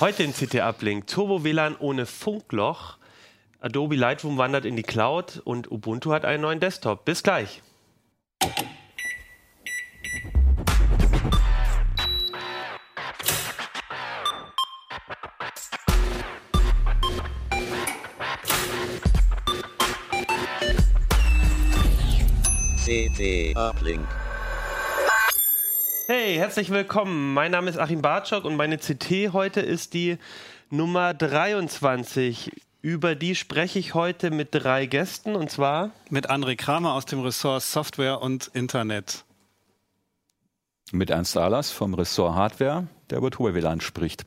Heute in CT Uplink Turbo WLAN ohne Funkloch. Adobe Lightroom wandert in die Cloud und Ubuntu hat einen neuen Desktop. Bis gleich. CT Uplink. Hey, herzlich willkommen. Mein Name ist Achim Bartschok und meine CT heute ist die Nummer 23. Über die spreche ich heute mit drei Gästen und zwar mit André Kramer aus dem Ressort Software und Internet. Mit Ernst Ahlers vom Ressort Hardware, der über Turbo-WLAN spricht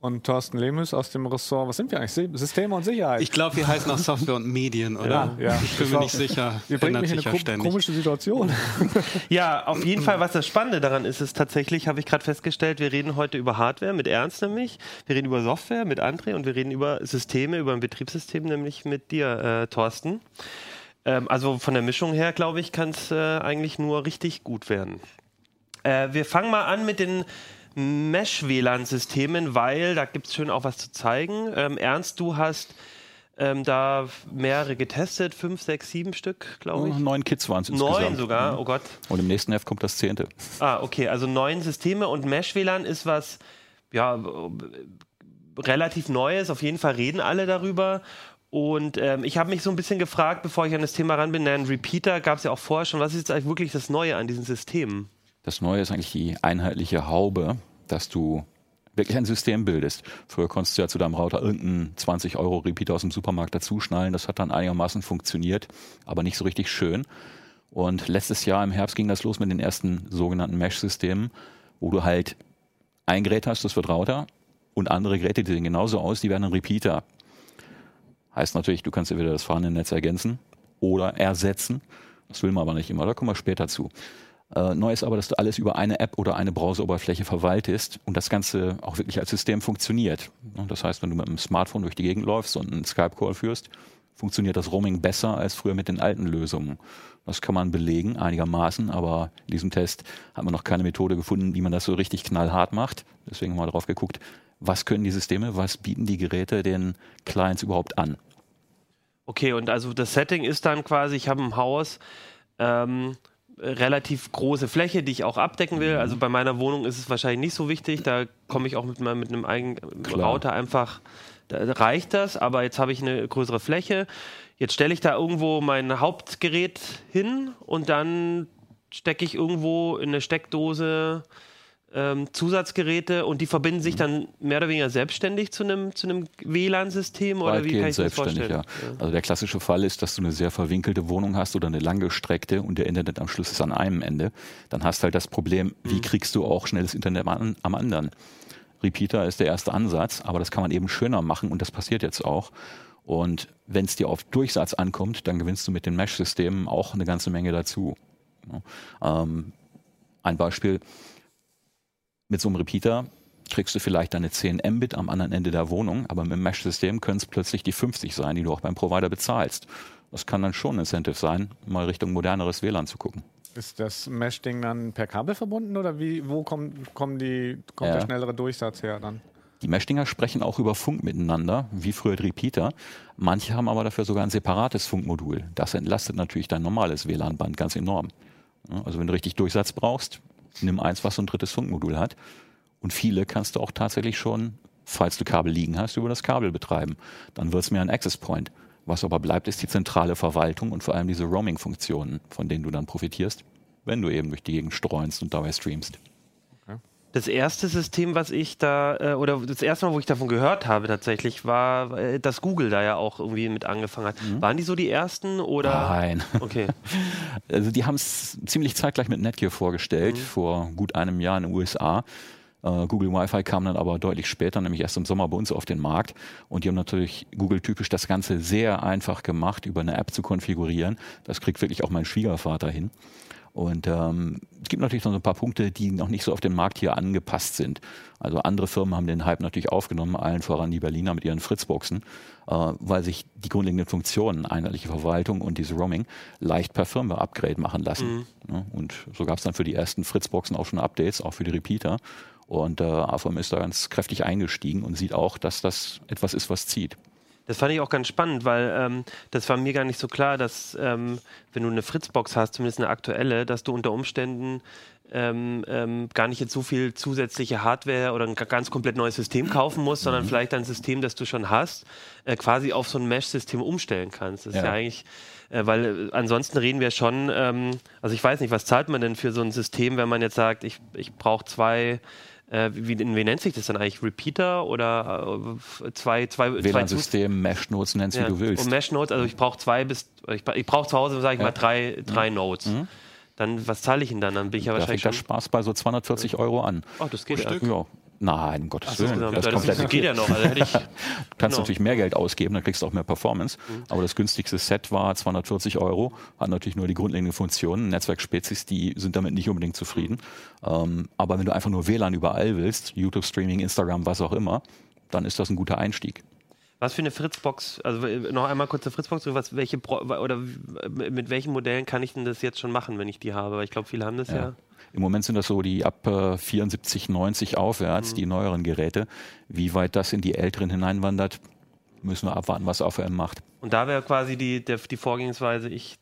und Thorsten Lemus aus dem Ressort, was sind wir eigentlich? Systeme und Sicherheit. Ich glaube, wir heißen auch Software und Medien, oder? Ja, ja. Ich bin mir nicht sicher. Wir bringen mich in eine ko komische Situation. ja, auf jeden Fall, was das Spannende daran ist, ist tatsächlich, habe ich gerade festgestellt, wir reden heute über Hardware mit Ernst nämlich, wir reden über Software mit André und wir reden über Systeme, über ein Betriebssystem, nämlich mit dir, äh, Thorsten. Ähm, also von der Mischung her, glaube ich, kann es äh, eigentlich nur richtig gut werden. Äh, wir fangen mal an mit den Mesh-WLAN-Systemen, weil da gibt es schön auch was zu zeigen. Ähm, Ernst, du hast ähm, da mehrere getestet, fünf, sechs, sieben Stück, glaube ich. Oh, neun Kits waren es insgesamt. Neun sogar, mhm. oh Gott. Und im nächsten Heft kommt das zehnte. Ah, okay, also neun Systeme und Mesh-WLAN ist was, ja, relativ Neues. Auf jeden Fall reden alle darüber. Und ähm, ich habe mich so ein bisschen gefragt, bevor ich an das Thema ran bin, einen Repeater gab es ja auch vorher schon. Was ist jetzt eigentlich wirklich das Neue an diesen Systemen? Das Neue ist eigentlich die einheitliche Haube, dass du wirklich ein System bildest. Früher konntest du ja zu deinem Router irgendeinen 20 Euro Repeater aus dem Supermarkt dazuschnallen. Das hat dann einigermaßen funktioniert, aber nicht so richtig schön. Und letztes Jahr im Herbst ging das los mit den ersten sogenannten Mesh-Systemen, wo du halt ein Gerät hast, das wird Router, und andere Geräte, die sehen genauso aus, die werden ein Repeater. Heißt natürlich, du kannst entweder das vorhandene Netz ergänzen oder ersetzen. Das will man aber nicht immer, da kommen wir später zu. Äh, neu ist aber, dass du alles über eine App oder eine Browseroberfläche verwaltest und das Ganze auch wirklich als System funktioniert. Das heißt, wenn du mit einem Smartphone durch die Gegend läufst und einen Skype-Call führst, funktioniert das Roaming besser als früher mit den alten Lösungen. Das kann man belegen, einigermaßen, aber in diesem Test hat man noch keine Methode gefunden, wie man das so richtig knallhart macht. Deswegen haben wir darauf geguckt, was können die Systeme, was bieten die Geräte den Clients überhaupt an. Okay, und also das Setting ist dann quasi, ich habe ein Haus, ähm, relativ große Fläche, die ich auch abdecken will. Also bei meiner Wohnung ist es wahrscheinlich nicht so wichtig. Da komme ich auch mit, mit einem eigenen Router einfach, da reicht das. Aber jetzt habe ich eine größere Fläche. Jetzt stelle ich da irgendwo mein Hauptgerät hin und dann stecke ich irgendwo in eine Steckdose ähm, Zusatzgeräte und die verbinden sich mhm. dann mehr oder weniger selbstständig zu einem, zu einem WLAN-System oder wie kann ich das vorstellen? Ja. Also der klassische Fall ist, dass du eine sehr verwinkelte Wohnung hast oder eine langgestreckte und der Internetanschluss ist an einem Ende. Dann hast du halt das Problem, wie mhm. kriegst du auch schnelles Internet am, am anderen? Repeater ist der erste Ansatz, aber das kann man eben schöner machen und das passiert jetzt auch. Und wenn es dir auf Durchsatz ankommt, dann gewinnst du mit den Mesh-Systemen auch eine ganze Menge dazu. Ähm, ein Beispiel, mit so einem Repeater kriegst du vielleicht deine 10 Mbit am anderen Ende der Wohnung, aber mit dem Mesh-System können es plötzlich die 50 sein, die du auch beim Provider bezahlst. Das kann dann schon ein Incentive sein, mal Richtung moderneres WLAN zu gucken. Ist das Mesh-Ding dann per Kabel verbunden oder wie, wo kommt, kommen die, kommt ja. der schnellere Durchsatz her dann? Die Mesh-Dinger sprechen auch über Funk miteinander, wie früher die Repeater. Manche haben aber dafür sogar ein separates Funkmodul. Das entlastet natürlich dein normales WLAN-Band ganz enorm. Also wenn du richtig Durchsatz brauchst, nimm eins, was so ein drittes Funkmodul hat. Und viele kannst du auch tatsächlich schon, falls du Kabel liegen hast, über das Kabel betreiben. Dann wird es mehr ein Access Point. Was aber bleibt, ist die zentrale Verwaltung und vor allem diese Roaming-Funktionen, von denen du dann profitierst, wenn du eben durch die Gegend streunst und dabei streamst das erste System, was ich da, äh, oder das erste Mal, wo ich davon gehört habe tatsächlich, war, äh, dass Google da ja auch irgendwie mit angefangen hat. Mhm. Waren die so die ersten oder? Nein. Okay. Also die haben es ziemlich zeitgleich mit Netgear vorgestellt, mhm. vor gut einem Jahr in den USA. Äh, Google Wi-Fi kam dann aber deutlich später, nämlich erst im Sommer bei uns auf den Markt. Und die haben natürlich Google-typisch das Ganze sehr einfach gemacht, über eine App zu konfigurieren. Das kriegt wirklich auch mein Schwiegervater hin. Und ähm, es gibt natürlich noch so ein paar Punkte, die noch nicht so auf den Markt hier angepasst sind. Also andere Firmen haben den Hype natürlich aufgenommen, allen voran die Berliner mit ihren Fritzboxen, äh, weil sich die grundlegenden Funktionen, einheitliche Verwaltung und diese Roaming, leicht per Firmware-Upgrade machen lassen. Mhm. Ja, und so gab es dann für die ersten Fritzboxen auch schon Updates, auch für die Repeater. Und äh, AFM ist da ganz kräftig eingestiegen und sieht auch, dass das etwas ist, was zieht. Das fand ich auch ganz spannend, weil ähm, das war mir gar nicht so klar, dass ähm, wenn du eine Fritzbox hast, zumindest eine aktuelle, dass du unter Umständen ähm, ähm, gar nicht jetzt so viel zusätzliche Hardware oder ein ga- ganz komplett neues System kaufen musst, sondern Mhm. vielleicht ein System, das du schon hast, äh, quasi auf so ein Mesh-System umstellen kannst. Das ist Ja. ja eigentlich, äh, weil äh, ansonsten reden wir schon, ähm, also ich weiß nicht, was zahlt man denn für so ein System, wenn man jetzt sagt, ich, ich brauche zwei äh, wie, wie wie nennt sich das dann eigentlich? Repeater oder äh, zwei, zwei, WLAN-System, Mesh-Nodes, nenn's wie ja, du willst. Und Mesh Nodes, also ich brauche zwei bis, ich, ich brauche zu Hause, sage ich Ja. Mhm. mal, drei, drei Nodes. Dann, was zahle ich denn dann? Dann bin ich ja da wahrscheinlich fängt der. Spaß bei so 240 Euro an. Oh, das geht ja. Ja. Nein, um Gottes Willen. Das, Das, das, geht ja noch. Also hätte ich, Du kannst Genau. Mhm. natürlich mehr Geld ausgeben, dann kriegst du auch mehr Performance. Aber das günstigste Set war 240 Euro, hat natürlich nur die grundlegenden Funktionen. Netzwerkspezies, die sind damit nicht unbedingt zufrieden. Ähm, aber wenn du einfach nur WLAN überall willst, YouTube-Streaming, Instagram, was auch immer, dann ist das ein guter Einstieg. was für eine Fritzbox, also äh, noch einmal kurz zur Fritzbox, was, welche oder mit welchen Modellen kann ich denn das jetzt schon machen, wenn ich die habe? Weil ich glaube, viele haben das ja. Ja. Im Moment sind das so die ab äh, 74, 90 Mhm. aufwärts, die neueren Geräte. Wie weit das in die älteren hineinwandert, müssen wir abwarten, was AVM macht. Und da wäre quasi die, der, die Vorgehensweise, ich,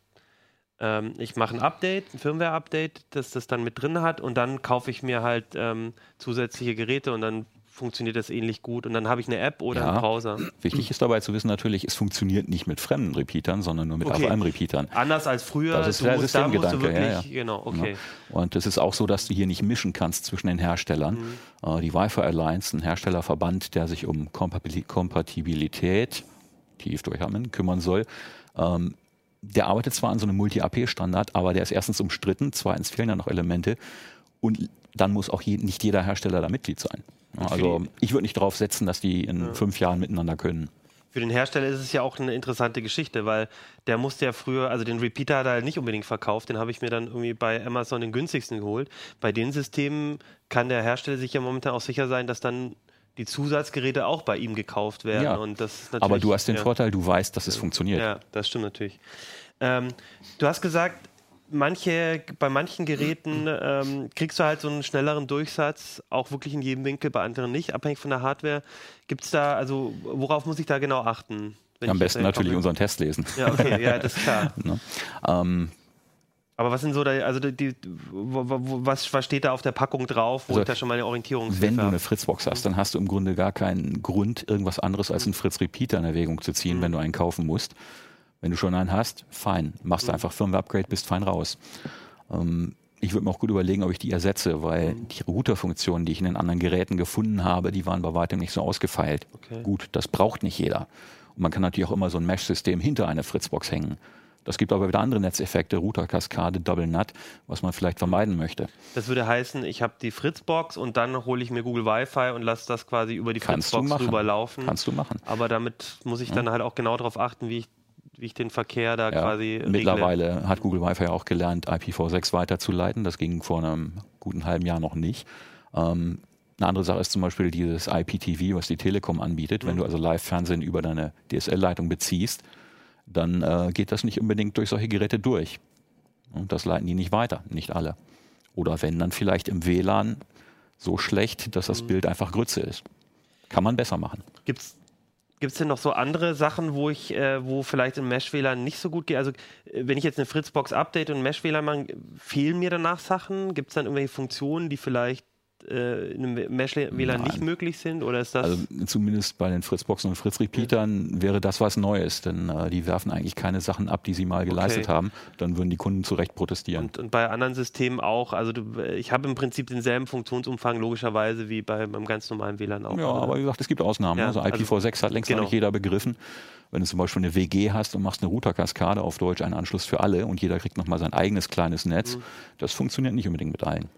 ähm, ich mache ein Update, ein Firmware-Update, das das dann mit drin hat und dann kaufe ich mir halt ähm, zusätzliche Geräte und dann funktioniert das ähnlich gut und dann habe ich eine App oder Ja. einen Browser. Wichtig ist dabei zu wissen natürlich, es funktioniert nicht mit fremden Repeatern, sondern nur mit Okay. AVM-Repeatern. Anders als früher, Das ist der da Systemgedanke, ja, ja. genau, okay. Und es ist auch so, dass du hier nicht mischen kannst zwischen den Herstellern. Mhm. Äh, die Wi-Fi Alliance, ein Herstellerverband, der sich um Kompatibilität, tief durchhaben, kümmern soll, ähm, der arbeitet zwar an so einem Multi-AP-Standard, aber der ist erstens umstritten, zweitens fehlen ja noch Elemente und dann muss auch je, nicht jeder Hersteller da Mitglied sein. Ja, also ich würde nicht darauf setzen, dass die in fünf Jahren miteinander können. Für den Hersteller ist es ja auch eine interessante Geschichte, weil der musste ja früher, also den Repeater hat er halt nicht unbedingt verkauft, den habe ich mir dann irgendwie bei Amazon den günstigsten geholt. Bei den Systemen kann der Hersteller sich ja momentan auch sicher sein, dass dann die Zusatzgeräte auch bei ihm gekauft werden. Ja. Und das Aber du hast den ja. Vorteil, du weißt, dass es funktioniert. Ja, das stimmt natürlich. Ähm, du hast gesagt, manche, bei manchen Geräten ähm, kriegst du halt so einen schnelleren Durchsatz, auch wirklich in jedem Winkel, bei anderen nicht, abhängig von der Hardware. Gibt es da, also worauf muss ich da genau achten? Am besten natürlich komme? unseren Test lesen. Ja, okay, ja, das ist klar. Ne? Ähm, Aber was sind so da, also die, die, was, was steht da auf der Packung drauf, wo Also, ich da schon mal eine Orientierung Wenn du eine Fritzbox hast, dann hast du im Grunde gar keinen Grund, irgendwas anderes als einen Fritz Repeater in Erwägung zu ziehen, wenn du einen kaufen musst. Wenn du schon einen hast, fein. Machst du einfach Firmware-Upgrade, bist fein raus. Ähm, ich würde mir auch gut überlegen, ob ich die ersetze, weil die Routerfunktionen, die ich in den anderen Geräten gefunden habe, die waren bei weitem nicht so ausgefeilt. Okay. Gut, das braucht nicht jeder. Und man kann natürlich auch immer so ein Mesh-System hinter eine Fritzbox hängen. Das gibt aber wieder andere Netzeffekte, Routerkaskade, Double Nut, was man vielleicht vermeiden möchte. Das würde heißen, ich habe die Fritzbox und dann hole ich mir Google Wi-Fi und lasse das quasi über die Kannst Fritzbox rüberlaufen. Kannst du machen. Aber damit muss ich dann halt auch genau darauf achten, wie ich, wie ich den Verkehr da Ja, quasi regle. mittlerweile hat Google Wi-Fi auch gelernt, IPv6 weiterzuleiten. Das ging vor einem guten halben Jahr noch nicht. Ähm, eine andere Sache ist zum Beispiel dieses IPTV, was die Telekom anbietet. Mhm. Wenn du also Live-Fernsehen über deine DSL-Leitung beziehst, dann äh, geht das nicht unbedingt durch solche Geräte durch. Und das leiten die nicht weiter, nicht alle. Oder wenn, dann vielleicht im WLAN so schlecht, dass Mhm. das Bild einfach Grütze ist. Kann man besser machen. Gibt's Gibt es denn noch so andere Sachen, wo ich, äh, wo vielleicht im Mesh-WLAN nicht so gut geht? Also äh, wenn ich jetzt eine Fritzbox update und ein Mesh-WLAN mache, fehlen mir danach Sachen? Gibt es dann irgendwelche Funktionen, die vielleicht äh, in einem Mesh-WLAN nicht möglich sind? Oder ist das Also zumindest bei den Fritzboxen und Fritz-Repeatern wäre das was Neues, denn äh, die werfen eigentlich keine Sachen ab, die sie mal geleistet Okay. haben. Dann würden die Kunden zu Recht protestieren. und, und bei anderen Systemen auch? Also du, ich habe im Prinzip denselben Funktionsumfang logischerweise wie bei, beim ganz normalen WLAN auch. ja, oder? aber wie gesagt, es gibt Ausnahmen. Ja, also also- IPv6 hat längst genau. noch nicht jeder begriffen. Wenn du zum Beispiel eine WG hast und machst eine Routerkaskade auf Deutsch, einen Anschluss für alle und jeder kriegt nochmal sein eigenes kleines Netz, Mhm. das funktioniert nicht unbedingt mit allen.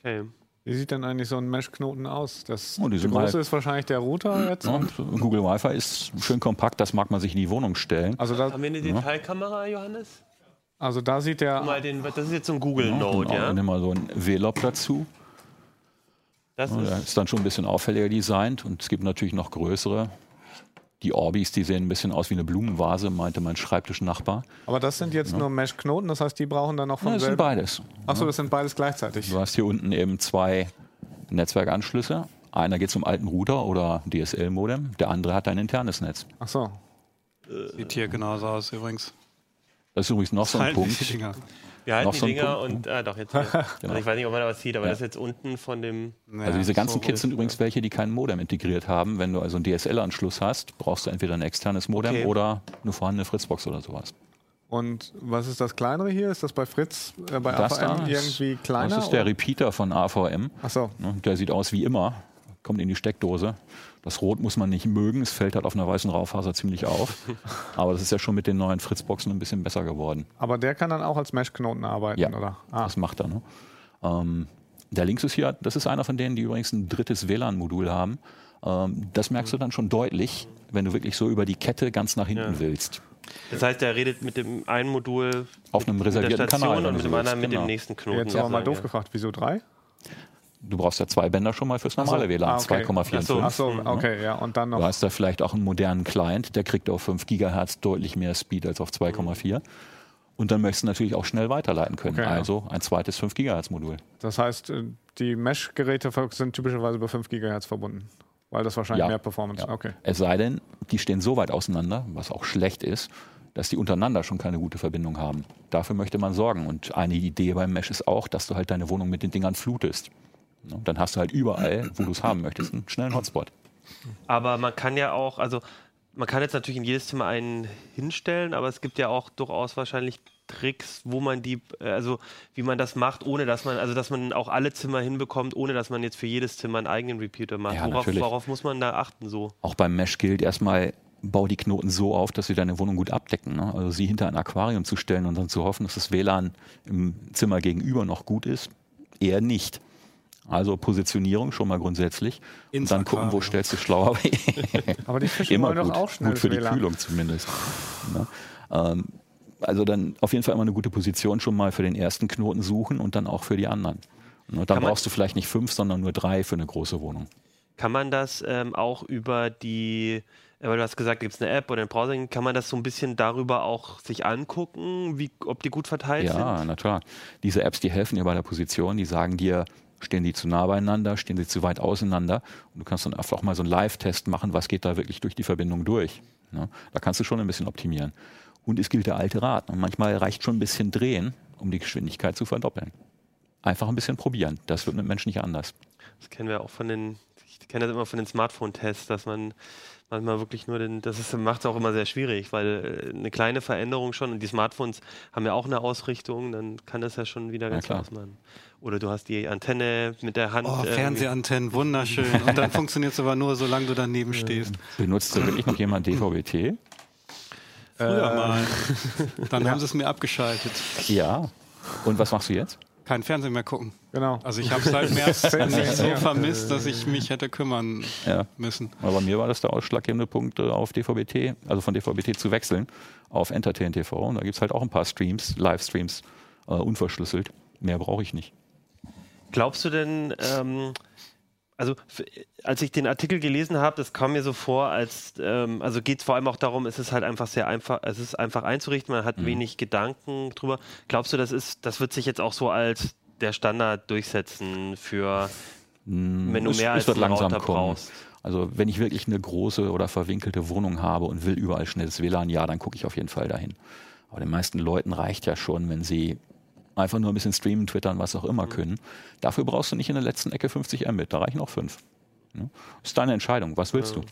okay. Wie sieht denn eigentlich so ein Mesh-Knoten aus? Das Oh, große ist wahrscheinlich der Router jetzt. Ja, Und, Google Wi-Fi ist schön kompakt, das mag man sich in die Wohnung stellen. also, da, Haben wir eine Detailkamera, Johannes? also da sieht der. Mal den, das ist jetzt so ein Google Ja, Node, genau, ja? Nimm mal so ein VLOP dazu. Das Ja, ist, ist dann schon ein bisschen auffälliger designt und es gibt natürlich noch größere. Die Orbis, die sehen ein bisschen aus wie eine Blumenvase, meinte mein Schreibtischnachbar. Aber das sind jetzt nur Mesh-Knoten, das heißt, die brauchen dann auch Ja, von das sind beides. Achso, das sind beides gleichzeitig. Du hast hier unten eben zwei Netzwerkanschlüsse. Einer geht zum alten Router oder DSL-Modem, der andere hat ein internes Netz. Ach so. Sieht hier genauso aus übrigens. Das ist übrigens noch so ein Halten Punkt. Wir halten Noch die so Dinger Punkt, und, ah, doch, jetzt. hier. also ich weiß nicht, ob man da was sieht, aber Ja. das ist jetzt unten von dem. Also diese ganzen so Kits sind übrigens welche, die kein Modem integriert haben. Wenn du also einen DSL-Anschluss hast, brauchst du entweder ein externes Modem Okay. oder eine vorhandene Fritzbox oder sowas. Und was ist das kleinere hier? Ist das bei Fritz, äh, bei Das AVM da ist- irgendwie kleiner? Das ist der? Repeater von AVM. Ach so. Ne, Der sieht aus wie immer, kommt in die Steckdose. Das Rot muss man nicht mögen, es fällt halt auf einer weißen Raufaser ziemlich auf. Aber das ist ja schon mit den neuen Fritzboxen ein bisschen besser geworden. Aber der kann dann auch als Mesh-Knoten arbeiten, Ja, oder? Ah, das macht er. Ne? Ähm, der Linksys hier, das ist einer von denen, die übrigens ein drittes WLAN-Modul haben. Ähm, das merkst du dann schon deutlich, wenn du wirklich so über die Kette ganz nach hinten Ja. willst. Das heißt, er redet mit dem einen Modul Auf einem reservierten Station Kanal. und mit dem anderen willst. mit dem Genau. nächsten Knoten. Jetzt aber mal doof ja. gefragt, wieso drei? Du brauchst ja zwei Bänder schon mal fürs normale so. WLAN, Ah, okay. 2,45. Ach so, okay, ja. Und dann Du noch. hast da vielleicht auch einen modernen Client, der kriegt auf 5 Gigahertz deutlich mehr Speed als auf 2,4. Und dann möchtest du natürlich auch schnell weiterleiten können. Okay, ja. also ein zweites 5 Gigahertz Modul. Das heißt, äh, die Mesh-Geräte sind typischerweise über 5 GHz verbunden. Weil das wahrscheinlich Ja. mehr Performance. Ja. Okay. Es sei denn, die stehen so weit auseinander, was auch schlecht ist, dass die untereinander schon keine gute Verbindung haben. Dafür möchte man sorgen. Und eine Idee beim Mesh ist auch, dass du halt deine Wohnung mit den Dingern flutest. Ne? Dann hast du halt überall, wo du es haben möchtest, einen schnellen Hotspot. Aber man kann ja auch, also man kann jetzt natürlich in jedes Zimmer einen hinstellen, aber es gibt ja auch durchaus wahrscheinlich Tricks, wo man die, äh, also wie man das macht, ohne dass man, also dass man auch alle Zimmer hinbekommt, ohne dass man jetzt für jedes Zimmer einen eigenen Repeater macht. Ja, worauf, worauf muss man da achten so? Auch beim Mesh gilt erstmal, bau die Knoten so auf, dass sie deine Wohnung gut abdecken. Ne? Also sie hinter ein Aquarium zu stellen und dann zu hoffen, dass das WLAN im Zimmer gegenüber noch gut ist, eher nicht. Also Positionierung schon mal grundsätzlich. Ins und dann gucken, wo stellst du schlauer. Aber die Fische immer gut, doch auch schnell gut für die WLAN. Kühlung zumindest. Ne? Ähm, also dann auf jeden Fall immer eine gute Position schon mal für den ersten Knoten suchen und dann auch für die anderen. Und dann Kann man- brauchst du vielleicht nicht fünf, sondern nur drei für eine große Wohnung. Kann man das ähm, auch über die, äh, weil du hast gesagt, gibt es eine App oder ein Browser, kann man das so ein bisschen darüber auch sich angucken, wie, ob die gut verteilt Ja, sind? na klar. Diese Apps, die helfen dir bei der Position, die sagen dir, stehen die zu nah beieinander, stehen sie zu weit auseinander. Und du kannst dann einfach auch mal so einen Live-Test machen, was geht da wirklich durch die Verbindung durch. Ne? Da kannst du schon ein bisschen optimieren. Und es gilt der alte Rat. Und manchmal reicht schon ein bisschen drehen, um die Geschwindigkeit zu verdoppeln. Einfach ein bisschen probieren. Das wird mit Menschen nicht anders. Das kennen wir auch von den, ich kenne das immer von den Smartphone-Tests, dass man manchmal wirklich nur den, das macht es auch immer sehr schwierig, weil äh, eine kleine Veränderung schon, und die Smartphones haben ja auch eine Ausrichtung, dann kann das ja schon wieder ganz klar. ausmachen. Oder du hast die Antenne mit der Hand. Oh, äh, Fernsehantennen, wunderschön. Und dann funktioniert es aber nur, solange du daneben stehst. Benutzt da wirklich noch jemand DVB-T? Früher Äh, mal. Dann haben sie es mir abgeschaltet. Ja. Und was machst du jetzt? Kein Fernsehen mehr gucken. Genau. Also ich habe seit März nicht so Ja. vermisst, dass ich mich hätte kümmern Ja. müssen. Aber bei mir war das der ausschlaggebende Punkt, äh, auf DVB-T, also von DVB-T zu wechseln auf Entertain TV. Und da gibt es halt auch ein paar Streams, Livestreams, äh, unverschlüsselt. Mehr brauche ich nicht. Glaubst du denn, ähm, also als ich den Artikel gelesen habe, das kam mir so vor, als ähm, also geht es vor allem auch darum, es ist halt einfach sehr einfach, es ist einfach einzurichten, man Mhm. hat wenig Gedanken drüber. Glaubst du, das ist, das wird sich jetzt auch so als der Standard durchsetzen für wenn du Es- mehr es als wird einen langsam Router kommen. brauchst? Also wenn ich wirklich eine große oder verwinkelte Wohnung habe und will überall schnelles WLAN, ja, dann gucke ich auf jeden Fall dahin. Aber den meisten Leuten reicht ja schon, wenn sie einfach nur ein bisschen streamen, twittern, was auch Mhm. immer können. Dafür brauchst du nicht in der letzten Ecke 50 Mbit, da reichen auch 5. Ne? Ist deine Entscheidung, was willst du?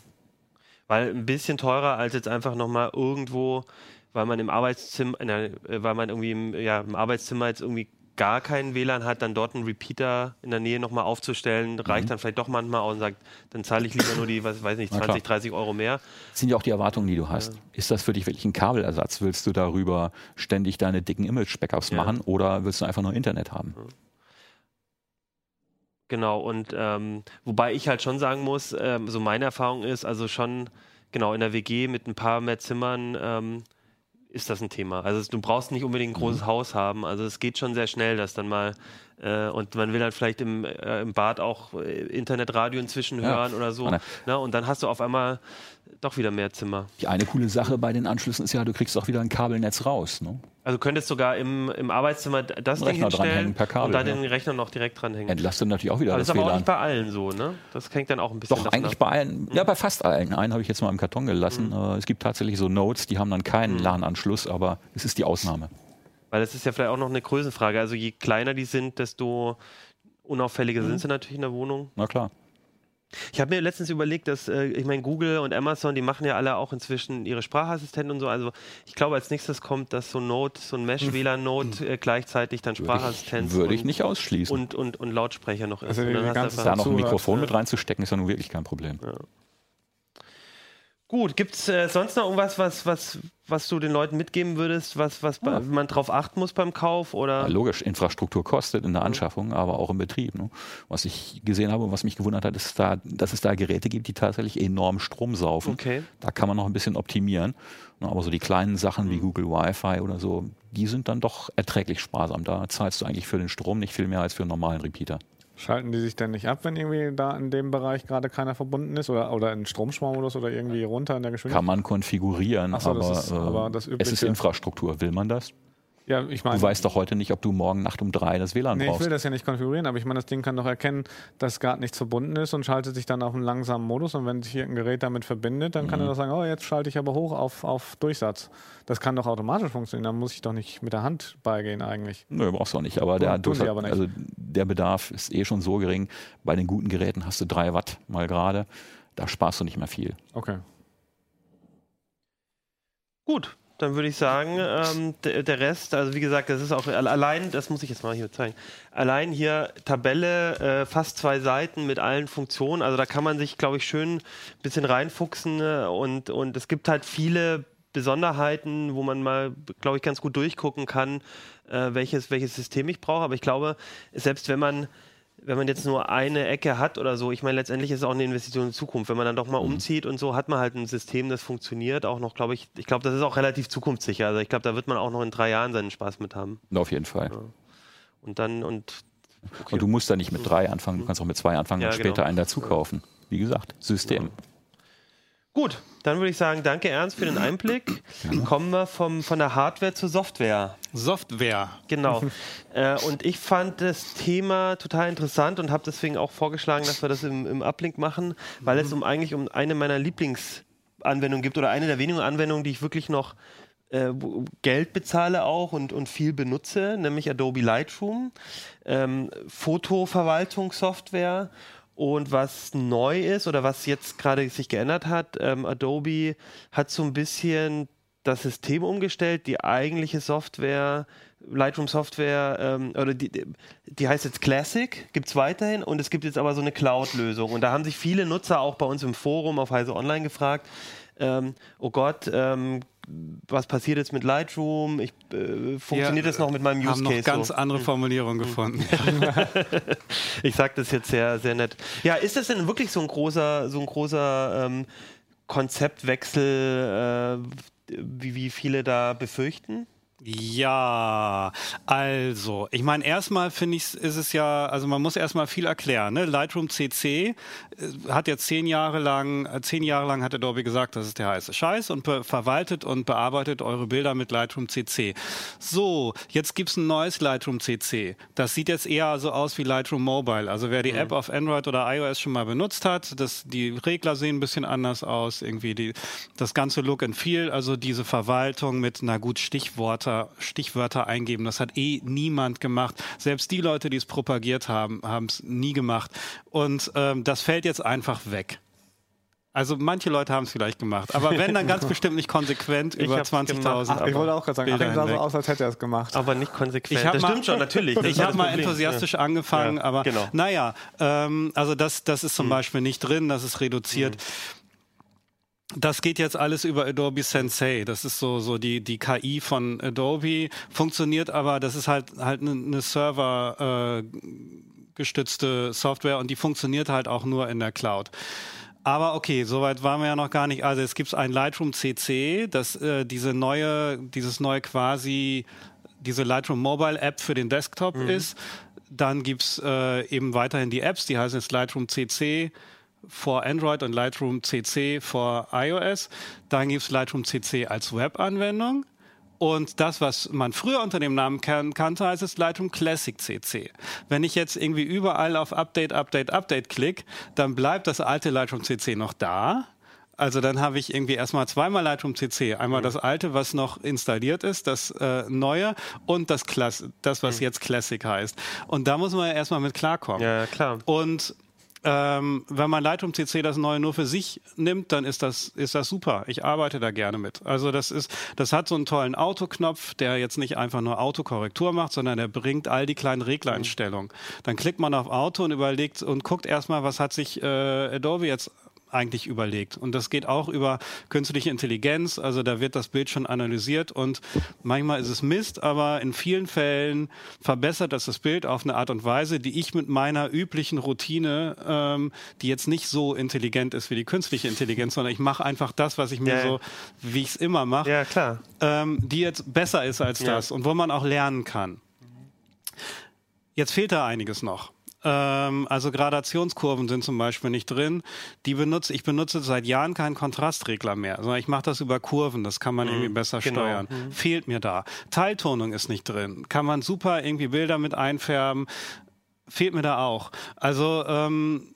Weil ein bisschen teurer als jetzt einfach nochmal irgendwo, weil man im Arbeitszimmer, äh, weil man irgendwie im, ja, im Arbeitszimmer jetzt irgendwie gar keinen WLAN hat, dann dort einen Repeater in der Nähe nochmal aufzustellen, reicht dann vielleicht doch manchmal aus und sagt, dann zahle ich lieber nur die, was weiß nicht, Na 20, klar. 30 Euro mehr. Das sind ja auch die Erwartungen, die du hast. Ist das für dich wirklich ein Kabelersatz? Willst du darüber ständig deine dicken Image-Backups Ja. machen oder willst du einfach nur Internet haben? Genau, und ähm, wobei ich halt schon sagen muss, ähm, so meine Erfahrung ist, also schon, genau, in der WG mit ein paar mehr Zimmern ähm, ist das ein Thema. Also du brauchst nicht unbedingt ein großes Haus haben. Also es geht schon sehr schnell, dass dann mal, äh, und man will dann vielleicht im, äh, im Bad auch äh, Internetradio inzwischen Ja. hören oder so. Ne? Und dann hast du auf einmal doch wieder mehr Zimmer. Die eine coole Sache bei den Anschlüssen ist ja, du kriegst auch wieder ein Kabelnetz raus. Ne? Also könntest sogar im, im Arbeitszimmer das Ding Rechner dranhängen per Kabel, und dann ja. den Rechner noch direkt dranhängen. Entlastet natürlich auch wieder aber das ist aber auch nicht bei allen so, ne? Das hängt dann auch ein bisschen Doch, eigentlich ab. bei allen, ja, bei fast allen. Einen habe ich jetzt mal im Karton gelassen. Äh, Es gibt tatsächlich so Nodes, die haben dann keinen LAN-Anschluss, aber es ist die Ausnahme. Weil das ist ja vielleicht auch noch eine Größenfrage. Also je kleiner die sind, desto unauffälliger Mhm. sind sie natürlich in der Wohnung. Na klar. Ich habe mir letztens überlegt, dass, äh, ich meine, Google und Amazon, die machen ja alle auch inzwischen ihre Sprachassistenten und so. Also ich glaube, als nächstes kommt, dass so ein Node, so ein Mesh-WLAN-Node äh, gleichzeitig dann Würde ich, würde ich und, nicht ausschließen. und, und, und Lautsprecher noch ist. Also und dann hast da noch ein Mikrofon ja. mit reinzustecken, ist ja nun wirklich kein Problem. Gut, gibt es äh, sonst noch irgendwas, was, was, was du den Leuten mitgeben würdest, was, was bei- man drauf achten muss beim Kauf? Oder? Ja, logisch, Infrastruktur kostet in Mhm. der Anschaffung, aber auch im Betrieb. Ne? Was ich gesehen habe und was mich gewundert hat, ist, da, dass es da Geräte gibt, die tatsächlich enorm Strom saufen. Okay. Da kann man noch ein bisschen optimieren. Ne, Aber so die kleinen Sachen Mhm. wie Google Wi-Fi oder so, die sind dann doch erträglich sparsam. Da zahlst du eigentlich für den Strom nicht viel mehr als für einen normalen Repeater. Schalten die sich denn nicht ab, wenn irgendwie da in dem Bereich gerade keiner verbunden ist oder, oder in Stromsparmodus oder irgendwie runter in der Geschwindigkeit? Kann man konfigurieren, so, das aber, ist aber äh, das es ist Infrastruktur. Will man das? Ja, ich meine, Du weißt doch heute nicht, ob du morgen Nacht um drei das WLAN nee, ich brauchst. will das ja nicht konfigurieren, aber ich meine, das Ding kann doch erkennen, dass gerade nichts verbunden ist und schaltet sich dann auf einen langsamen Modus und wenn sich hier ein Gerät damit verbindet, dann kann Mhm. er doch sagen, oh, jetzt schalte ich aber hoch auf, auf Durchsatz. Das kann doch automatisch funktionieren, da muss ich doch nicht mit der Hand beigehen eigentlich. Nö, brauchst du auch nicht. Aber der, Tun du, sie aber nicht. Also der Bedarf ist eh schon so gering. Bei den guten Geräten hast du drei Watt mal gerade. Da sparst du nicht mehr viel. Okay. Gut, dann würde ich sagen, ähm, der, Rest, also wie gesagt, das ist auch alle- allein, das muss ich jetzt mal hier zeigen, allein hier Tabelle, äh, fast zwei Seiten mit allen Funktionen, also da kann man sich, glaube ich, schön ein bisschen reinfuchsen äh, und, und es gibt halt viele Besonderheiten, wo man mal, glaube ich, ganz gut durchgucken kann, äh, welches, welches System ich brauche, aber ich glaube, selbst wenn man wenn man jetzt nur eine Ecke hat oder so, ich meine, letztendlich ist es auch eine Investition in die Zukunft. Wenn man dann doch mal umzieht und so, hat man halt ein System, das funktioniert. Auch noch, glaube ich, ich glaube, das ist auch relativ zukunftssicher. Also ich glaube, da wird man auch noch in drei Jahren seinen Spaß mit haben. Auf jeden Fall. Und dann, und Und du musst da nicht mit drei anfangen, du kannst auch mit zwei anfangen Ja, und später genau. einen dazu kaufen. Wie gesagt, System. gut, dann würde ich sagen, danke Ernst für den Einblick. Kommen wir vom, von der Hardware zur Software. Software. Genau. äh, und ich fand das Thema total interessant und habe deswegen auch vorgeschlagen, dass wir das im, im Uplink machen, weil es um eigentlich um eine meiner Lieblingsanwendungen gibt oder eine der wenigen Anwendungen, die ich wirklich noch äh, Geld bezahle auch und, und viel benutze, nämlich Adobe Lightroom, ähm, Fotoverwaltungssoftware. Und was neu ist oder was jetzt gerade sich geändert hat, ähm, Adobe hat so ein bisschen das System umgestellt, die eigentliche Software, Lightroom Software, ähm, oder die, die heißt jetzt Classic, gibt es weiterhin und es gibt jetzt aber so eine Cloud-Lösung. Und da haben sich viele Nutzer auch bei uns im Forum auf Heise Online gefragt, ähm, oh Gott, ähm, was passiert jetzt mit Lightroom? Ich, äh, funktioniert Wir, das noch mit meinem Use haben noch Case? ganz so? andere Formulierungen gefunden. Ich sage das jetzt sehr, sehr nett. Ja, ist das denn wirklich so ein großer, so ein großer ähm, Konzeptwechsel, äh, wie, wie viele da befürchten? Ja, also, ich meine, erstmal finde ich, ist es ja, also man muss erstmal viel erklären. Ne? Lightroom CC äh, hat jetzt zehn Jahre lang, äh, zehn Jahre lang hat Adobe gesagt, das ist der heiße Scheiß und verwaltet und bearbeitet eure Bilder mit Lightroom CC. So, jetzt gibt's ein neues Lightroom CC. Das sieht jetzt eher so aus wie Lightroom Mobile. Also wer die App auf Android oder iOS schon mal benutzt hat, das, die Regler sehen ein bisschen anders aus, irgendwie die, das ganze Look and Feel, also diese Verwaltung mit, na gut, Stichworte, Stichwörter eingeben, das hat eh niemand gemacht. Selbst die Leute, die es propagiert haben, haben es nie gemacht. Und ähm, das fällt jetzt einfach weg. Also manche Leute haben es vielleicht gemacht, aber wenn dann ganz bestimmt nicht konsequent über hab's gemacht. 20.000. Ach, Ich wollte auch gerade sagen, Bilder Achim sah so aus, als hätte er es gemacht. Aber nicht konsequent. Ich das mal- stimmt schon, natürlich. Ich habe mal enthusiastisch angefangen, Ja, aber genau. naja, ähm, also das, das ist zum Beispiel nicht drin, das ist reduziert. Das geht jetzt alles über Adobe Sensei. Das ist so, so die, die KI von Adobe. Funktioniert aber, das ist halt, halt eine, eine Server, äh, gestützte Software und die funktioniert halt auch nur in der Cloud. Aber okay, soweit waren wir ja noch gar nicht. Also es gibt ein Lightroom CC, das äh, diese neue, dieses neue quasi diese Lightroom Mobile App für den Desktop ist. Dann gibt's äh, eben weiterhin die Apps, die heißen jetzt Lightroom CC for Android und Lightroom CC for iOS. Dann gibt es Lightroom CC als Webanwendung. Und das, was man früher unter dem Namen kan kannte, heißt es Lightroom Classic CC. Wenn ich jetzt irgendwie überall auf Update, Update, Update klicke, dann bleibt das alte Lightroom CC noch da. Also dann habe ich irgendwie erstmal zweimal Lightroom CC. Einmal Mhm. das alte, was noch installiert ist, das äh, neue und das, Klass das was jetzt Classic heißt. Und da muss man ja erstmal mit klarkommen. Mhm. Ja, klar. Und ähm, wenn man Lightroom CC das neue nur für sich nimmt, dann ist das, ist das super. Ich arbeite da gerne mit. Also das ist, das hat so einen tollen Autoknopf, der jetzt nicht einfach nur Autokorrektur macht, sondern der bringt all die kleinen Reglereinstellungen. Dann klickt man auf Auto und überlegt und guckt erstmal, was hat sich äh, Adobe jetzt eigentlich überlegt. Und das geht auch über künstliche Intelligenz. Also da wird das Bild schon analysiert und manchmal ist es Mist, aber in vielen Fällen verbessert das das Bild auf eine Art und Weise, die ich mit meiner üblichen Routine, ähm, die jetzt nicht so intelligent ist wie die künstliche Intelligenz, sondern ich mache einfach das, was ich mir Ja, so, wie ich es immer mache, Ja, klar. ähm, die jetzt besser ist als Ja. das und wo man auch lernen kann. Jetzt fehlt da einiges noch. Ähm, also Gradationskurven sind zum Beispiel nicht drin. Die benutze ich benutze seit Jahren keinen Kontrastregler mehr, sondern ich mache das über Kurven. Das kann man irgendwie besser genau. steuern. Fehlt mir da. Teiltonung ist nicht drin. Kann man super irgendwie Bilder mit einfärben. Fehlt mir da auch. Also ähm,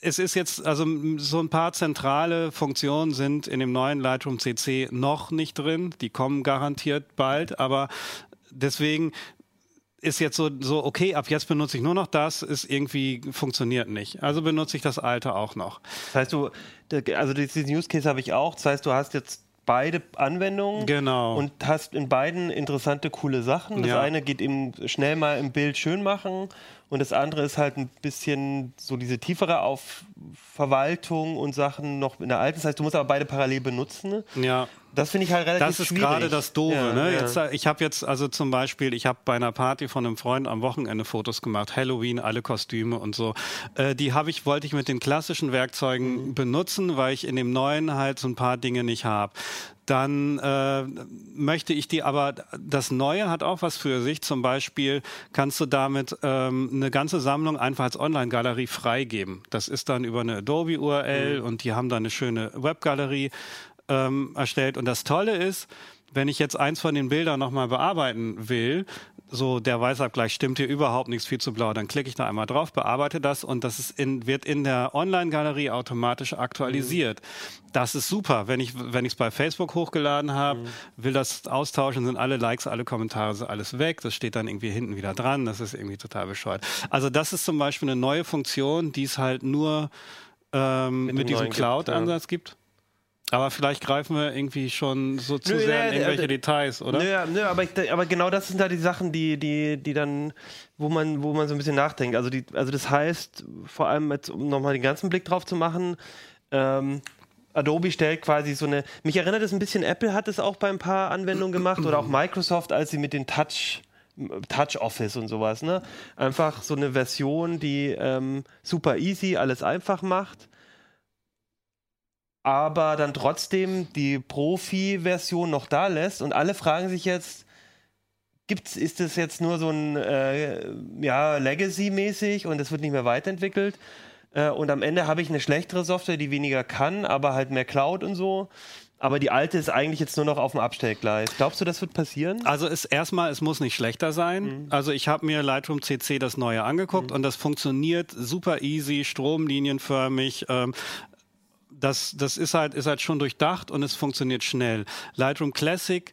es ist jetzt, also so ein paar zentrale Funktionen sind in dem neuen Lightroom CC noch nicht drin. Die kommen garantiert bald, aber deswegen ist jetzt so, so, okay, ab jetzt benutze ich nur noch das, ist irgendwie, funktioniert nicht. Also benutze ich das alte auch noch. Das heißt, du, also diesen Use Case habe ich auch. Das heißt, du hast jetzt beide Anwendungen Genau. und hast in beiden interessante, coole Sachen. Das Ja. eine geht eben schnell mal im Bild schön machen und das andere ist halt ein bisschen so diese tiefere auf Verwaltung und Sachen noch in der alten. Das heißt, du musst aber beide parallel benutzen. Ja. Das finde ich halt relativ Das ist schwierig. gerade das Doofe. Ja, ne? ja. Jetzt, äh, ich habe jetzt also zum Beispiel, ich habe bei einer Party von einem Freund am Wochenende Fotos gemacht, Halloween, alle Kostüme und so. Äh, die habe ich, wollte ich mit den klassischen Werkzeugen Mhm. benutzen, weil ich in dem neuen halt so ein paar Dinge nicht habe. Dann äh, möchte ich die, aber das Neue hat auch was für sich. Zum Beispiel kannst du damit ähm, eine ganze Sammlung einfach als Online-Galerie freigeben. Das ist dann über eine Adobe-URL und die haben da eine schöne Webgalerie ähm, erstellt. Und das Tolle ist, wenn ich jetzt eins von den Bildern nochmal bearbeiten will, so der Weißabgleich stimmt hier überhaupt nichts, viel zu blau, dann klicke ich da einmal drauf, bearbeite das und das ist in, wird in der Online-Galerie automatisch aktualisiert. Das ist super. Wenn ich wenn ich es bei Facebook hochgeladen habe, will das austauschen, sind alle Likes, alle Kommentare, sind alles weg. Das steht dann irgendwie hinten wieder dran. Das ist irgendwie total bescheuert. Also das ist zum Beispiel eine neue Funktion, die es halt nur ähm, mit, dem diesem neuen gibt, Cloud-Ansatz gibt. Aber vielleicht greifen wir irgendwie schon so zu Nö, sehr in ja, irgendwelche äh, Details, oder? Nö, nö aber, ich, aber genau das sind da die Sachen, die, die, die dann, wo man, wo man so ein bisschen nachdenkt. Also, die, also das heißt, vor allem jetzt, um nochmal den ganzen Blick drauf zu machen, ähm, Adobe stellt quasi so eine. Mich erinnert es ein bisschen, Apple hat es auch bei ein paar Anwendungen gemacht oder auch Microsoft, als sie mit den Touch. Touch Office und sowas, ne? Einfach so eine Version, die ähm, super easy alles einfach macht, aber dann trotzdem die Profi-Version noch da lässt und alle fragen sich jetzt, gibt's, ist das jetzt nur so ein äh, ja, Legacy-mäßig und es wird nicht mehr weiterentwickelt? Äh, und am Ende habe ich eine schlechtere Software, die weniger kann, aber halt mehr Cloud und so. Aber die alte ist eigentlich jetzt nur noch auf dem Abstellgleis. Glaubst du, das wird passieren? Also ist erstmal, es muss nicht schlechter sein. Also ich habe mir Lightroom CC das neue angeguckt und das funktioniert super easy, stromlinienförmig. Ähm, das, das ist halt, ist halt schon durchdacht und es funktioniert schnell. Lightroom Classic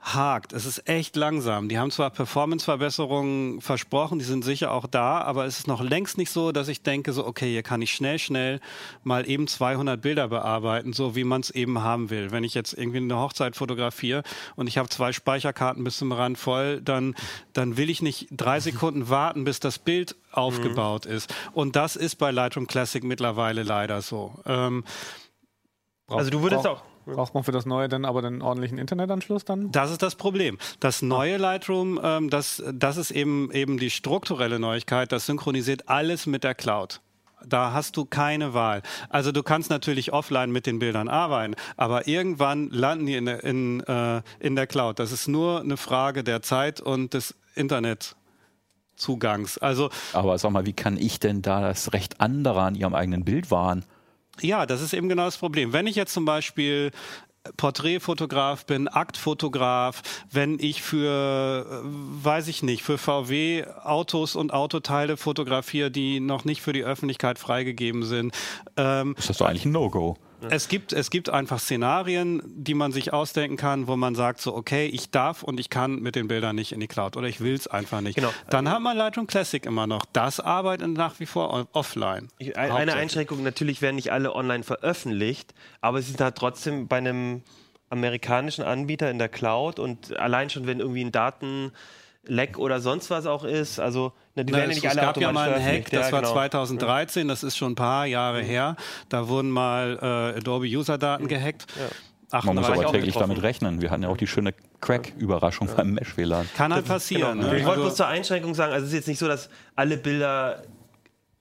hakt. Es ist echt langsam. Die haben zwar Performance-Verbesserungen versprochen, die sind sicher auch da, aber es ist noch längst nicht so, dass ich denke, so, okay, hier kann ich schnell, schnell mal eben 200 Bilder bearbeiten, so wie man es eben haben will. Wenn ich jetzt irgendwie eine Hochzeit fotografiere und ich habe zwei Speicherkarten bis zum Rand voll, dann, dann will ich nicht drei Sekunden warten, bis das Bild aufgebaut ist. Und das ist bei Lightroom Classic mittlerweile leider so. Ähm, Also du würdest auch. Braucht man für das Neue dann aber den ordentlichen Internetanschluss dann? Das ist das Problem. Das neue Lightroom, ähm, das, das ist eben, eben die strukturelle Neuigkeit, das synchronisiert alles mit der Cloud. Da hast du keine Wahl. Also du kannst natürlich offline mit den Bildern arbeiten, aber irgendwann landen die in der, in, äh, in der Cloud. Das ist nur eine Frage der Zeit und des Internet. Zugangs. Also Aber sag mal, wie kann ich denn da das Recht anderer an ihrem eigenen Bild wahren? Ja, das ist eben genau das Problem. Wenn ich jetzt zum Beispiel Porträtfotograf bin, Aktfotograf, wenn ich für, äh, weiß ich nicht, für VW Autos und Autoteile fotografiere, die noch nicht für die Öffentlichkeit freigegeben sind. Ähm, Ist das doch eigentlich ein No-Go? Es gibt, es gibt einfach Szenarien, die man sich ausdenken kann, wo man sagt so, okay, ich darf und ich kann mit den Bildern nicht in die Cloud oder ich will es einfach nicht. Genau. Dann hat man Lightroom Classic immer noch. Das arbeitet nach wie vor offline. Ich, ein- eine. Einschränkung, natürlich werden nicht alle online veröffentlicht, aber sie sind halt trotzdem bei einem amerikanischen Anbieter in der Cloud und allein schon, wenn irgendwie ein Datenleck oder sonst was auch ist, also ne, die Na, werden ja es, nicht es alle gab ja automatisch mal einen Hack, das ja, war genau. 2013, das ist schon ein paar Jahre her. Da wurden mal äh, Adobe User-Daten gehackt. Man muss 38 aber auch täglich getroffen. damit rechnen. Wir hatten ja auch die schöne Crack-Überraschung beim Mesh-WLAN. Kann halt passieren. Genau. ne? Ich wollte Also- bloß zur Einschränkung sagen, also es ist jetzt nicht so, dass alle Bilder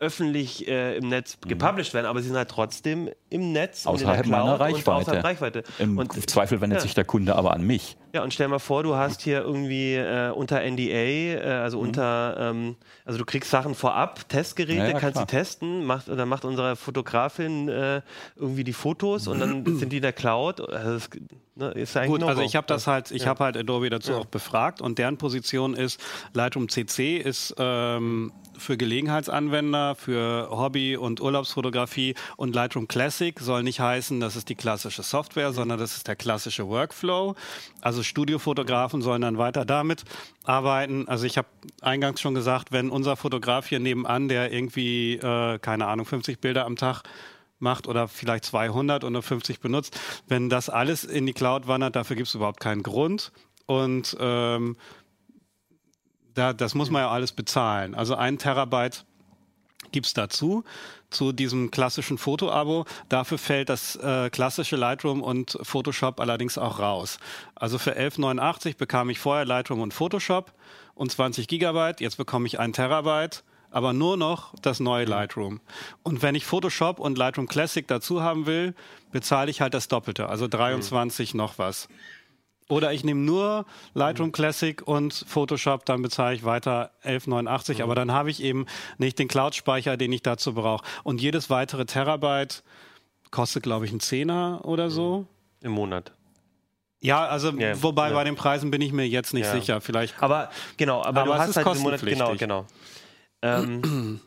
öffentlich äh, im Netz gepublished werden, aber sie sind halt trotzdem im Netz und in der Außerhalb meiner Reichweite. außerhalb Reichweite. Im Und Zweifel wendet ja. sich der Kunde aber an mich. Ja, und stell mal vor, du hast hier irgendwie äh, unter NDA, äh, Mhm. also unter, ähm, also du kriegst Sachen vorab, Testgeräte, Ja, ja, kannst sie testen, macht, dann macht unsere Fotografin äh, irgendwie die Fotos und dann sind die in der Cloud. Also das, ne, ist eigentlich Gut, also ich habe das halt, ich Ja. habe halt Adobe dazu auch befragt und deren Position ist, Lightroom CC ist ähm, für Gelegenheitsanwender, für Hobby- und Urlaubsfotografie und Lightroom Classic soll nicht heißen, das ist die klassische Software, sondern das ist der klassische Workflow. Also Studiofotografen sollen dann weiter damit arbeiten. Also ich habe eingangs schon gesagt, wenn unser Fotograf hier nebenan, der irgendwie, äh, keine Ahnung, 50 Bilder am Tag macht oder vielleicht 200 und nur 50 benutzt, wenn das alles in die Cloud wandert, dafür gibt es überhaupt keinen Grund. Und ähm, da, das muss man ja alles bezahlen. Also ein Terabyte gibt's dazu, zu diesem klassischen Foto-Abo. Dafür fällt das äh, klassische Lightroom und Photoshop allerdings auch raus. Also für 11,89 bekam ich vorher Lightroom und Photoshop und 20 Gigabyte. Jetzt bekomme ich ein Terabyte, aber nur noch das neue Lightroom. Und wenn ich Photoshop und Lightroom Classic dazu haben will, bezahle ich halt das Doppelte, also 23 noch was. Oder ich nehme nur Lightroom Classic und Photoshop, dann bezahle ich weiter 11,89. Aber dann habe ich eben nicht den Cloud-Speicher, den ich dazu brauche. Und jedes weitere Terabyte kostet, glaube ich, einen Zehner oder so. Im Monat. Ja, also Ja, wobei ja. bei den Preisen bin ich mir jetzt nicht Ja. sicher. Vielleicht. Aber genau, aber, Aber du es hast ist halt diesen Monat, genau, kostenpflichtig. genau. Ähm,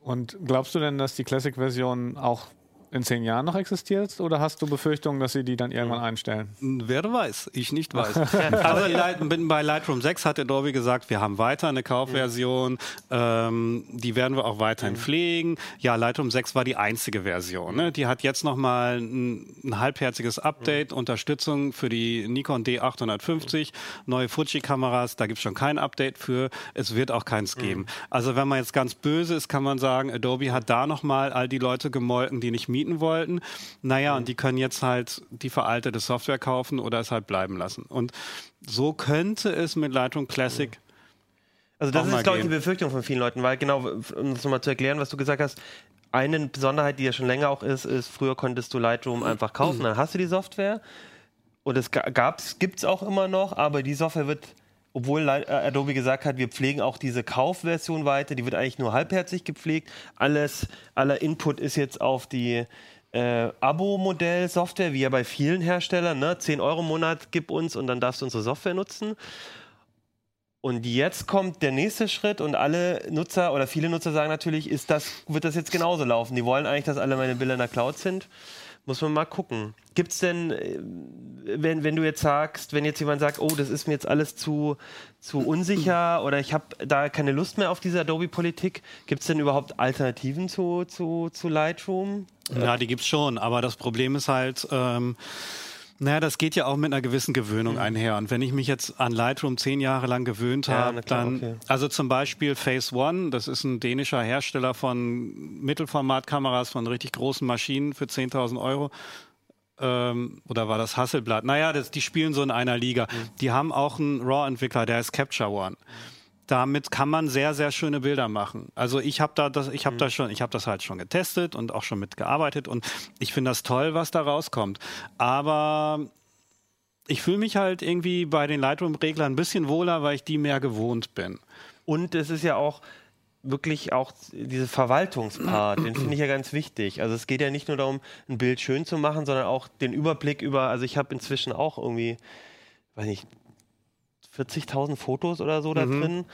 Und glaubst du denn, dass die Classic-Version auch in zehn Jahren noch existiert? Oder hast du Befürchtungen, dass sie die dann irgendwann einstellen? Wer weiß, ich nicht weiß. also Light, bei Lightroom 6 hat Adobe gesagt, wir haben weiter eine Kaufversion, ähm, die werden wir auch weiterhin pflegen. Ja, Lightroom 6 war die einzige Version. Ne? Die hat jetzt nochmal ein, ein halbherziges Update, Unterstützung für die Nikon D850, neue Fuji-Kameras, da gibt es schon kein Update für, es wird auch keins geben. Also wenn man jetzt ganz böse ist, kann man sagen, Adobe hat da nochmal all die Leute gemolken, die nicht mieten wollten. Naja, und die können jetzt halt die veraltete Software kaufen oder es halt bleiben lassen. Und so könnte es mit Lightroom Classic Also das Auch mal ist, glaube ich, die. Befürchtung von vielen Leuten, weil genau, um das nochmal zu erklären, was du gesagt hast, eine Besonderheit, die ja schon länger auch ist, ist, früher konntest du Lightroom einfach kaufen, dann hast du die Software und es gibt es auch immer noch, aber die Software wird, obwohl äh, Adobe gesagt hat, wir pflegen auch diese Kaufversion weiter, die wird eigentlich nur halbherzig gepflegt. Alles, aller Input ist jetzt auf die äh, Abo-Modell-Software, wie ja bei vielen Herstellern, ne? 10 Euro im Monat gib uns und dann darfst du unsere Software nutzen. Und jetzt kommt der nächste Schritt und alle Nutzer oder viele Nutzer sagen natürlich, ist das, wird das jetzt genauso laufen? Die wollen eigentlich, dass alle meine Bilder in der Cloud sind. Muss man mal gucken. Gibt es denn, äh, wenn, wenn du jetzt sagst, wenn jetzt jemand sagt, oh, das ist mir jetzt alles zu, zu unsicher oder ich habe da keine Lust mehr auf diese Adobe-Politik, gibt es denn überhaupt Alternativen zu, zu, zu Lightroom? Ja, die gibt's schon, aber das Problem ist halt, ähm, naja, das geht ja auch mit einer gewissen Gewöhnung einher. Und wenn ich mich jetzt an Lightroom zehn Jahre lang gewöhnt Ja, habe, klar, dann, okay. also zum Beispiel Phase One, das ist ein dänischer Hersteller von Mittelformatkameras von richtig großen Maschinen für 10.000 Euro. Ähm, oder war das Hasselblatt? Naja, das, die spielen so in einer Liga. Die haben auch einen RAW-Entwickler, der ist Capture One damit kann man sehr sehr schöne Bilder machen. Also ich habe da das ich habe da schon ich habe das halt schon getestet und auch schon mitgearbeitet und ich finde das toll, was da rauskommt. Aber ich fühle mich halt irgendwie bei den Lightroom Reglern ein bisschen wohler, weil ich die mehr gewohnt bin. Und es ist ja auch wirklich auch diese Verwaltungspart, den finde ich ja ganz wichtig. Also es geht ja nicht nur darum, ein Bild schön zu machen, sondern auch den Überblick über, also ich habe inzwischen auch irgendwie, weiß nicht, 40.000 Fotos oder so da drin.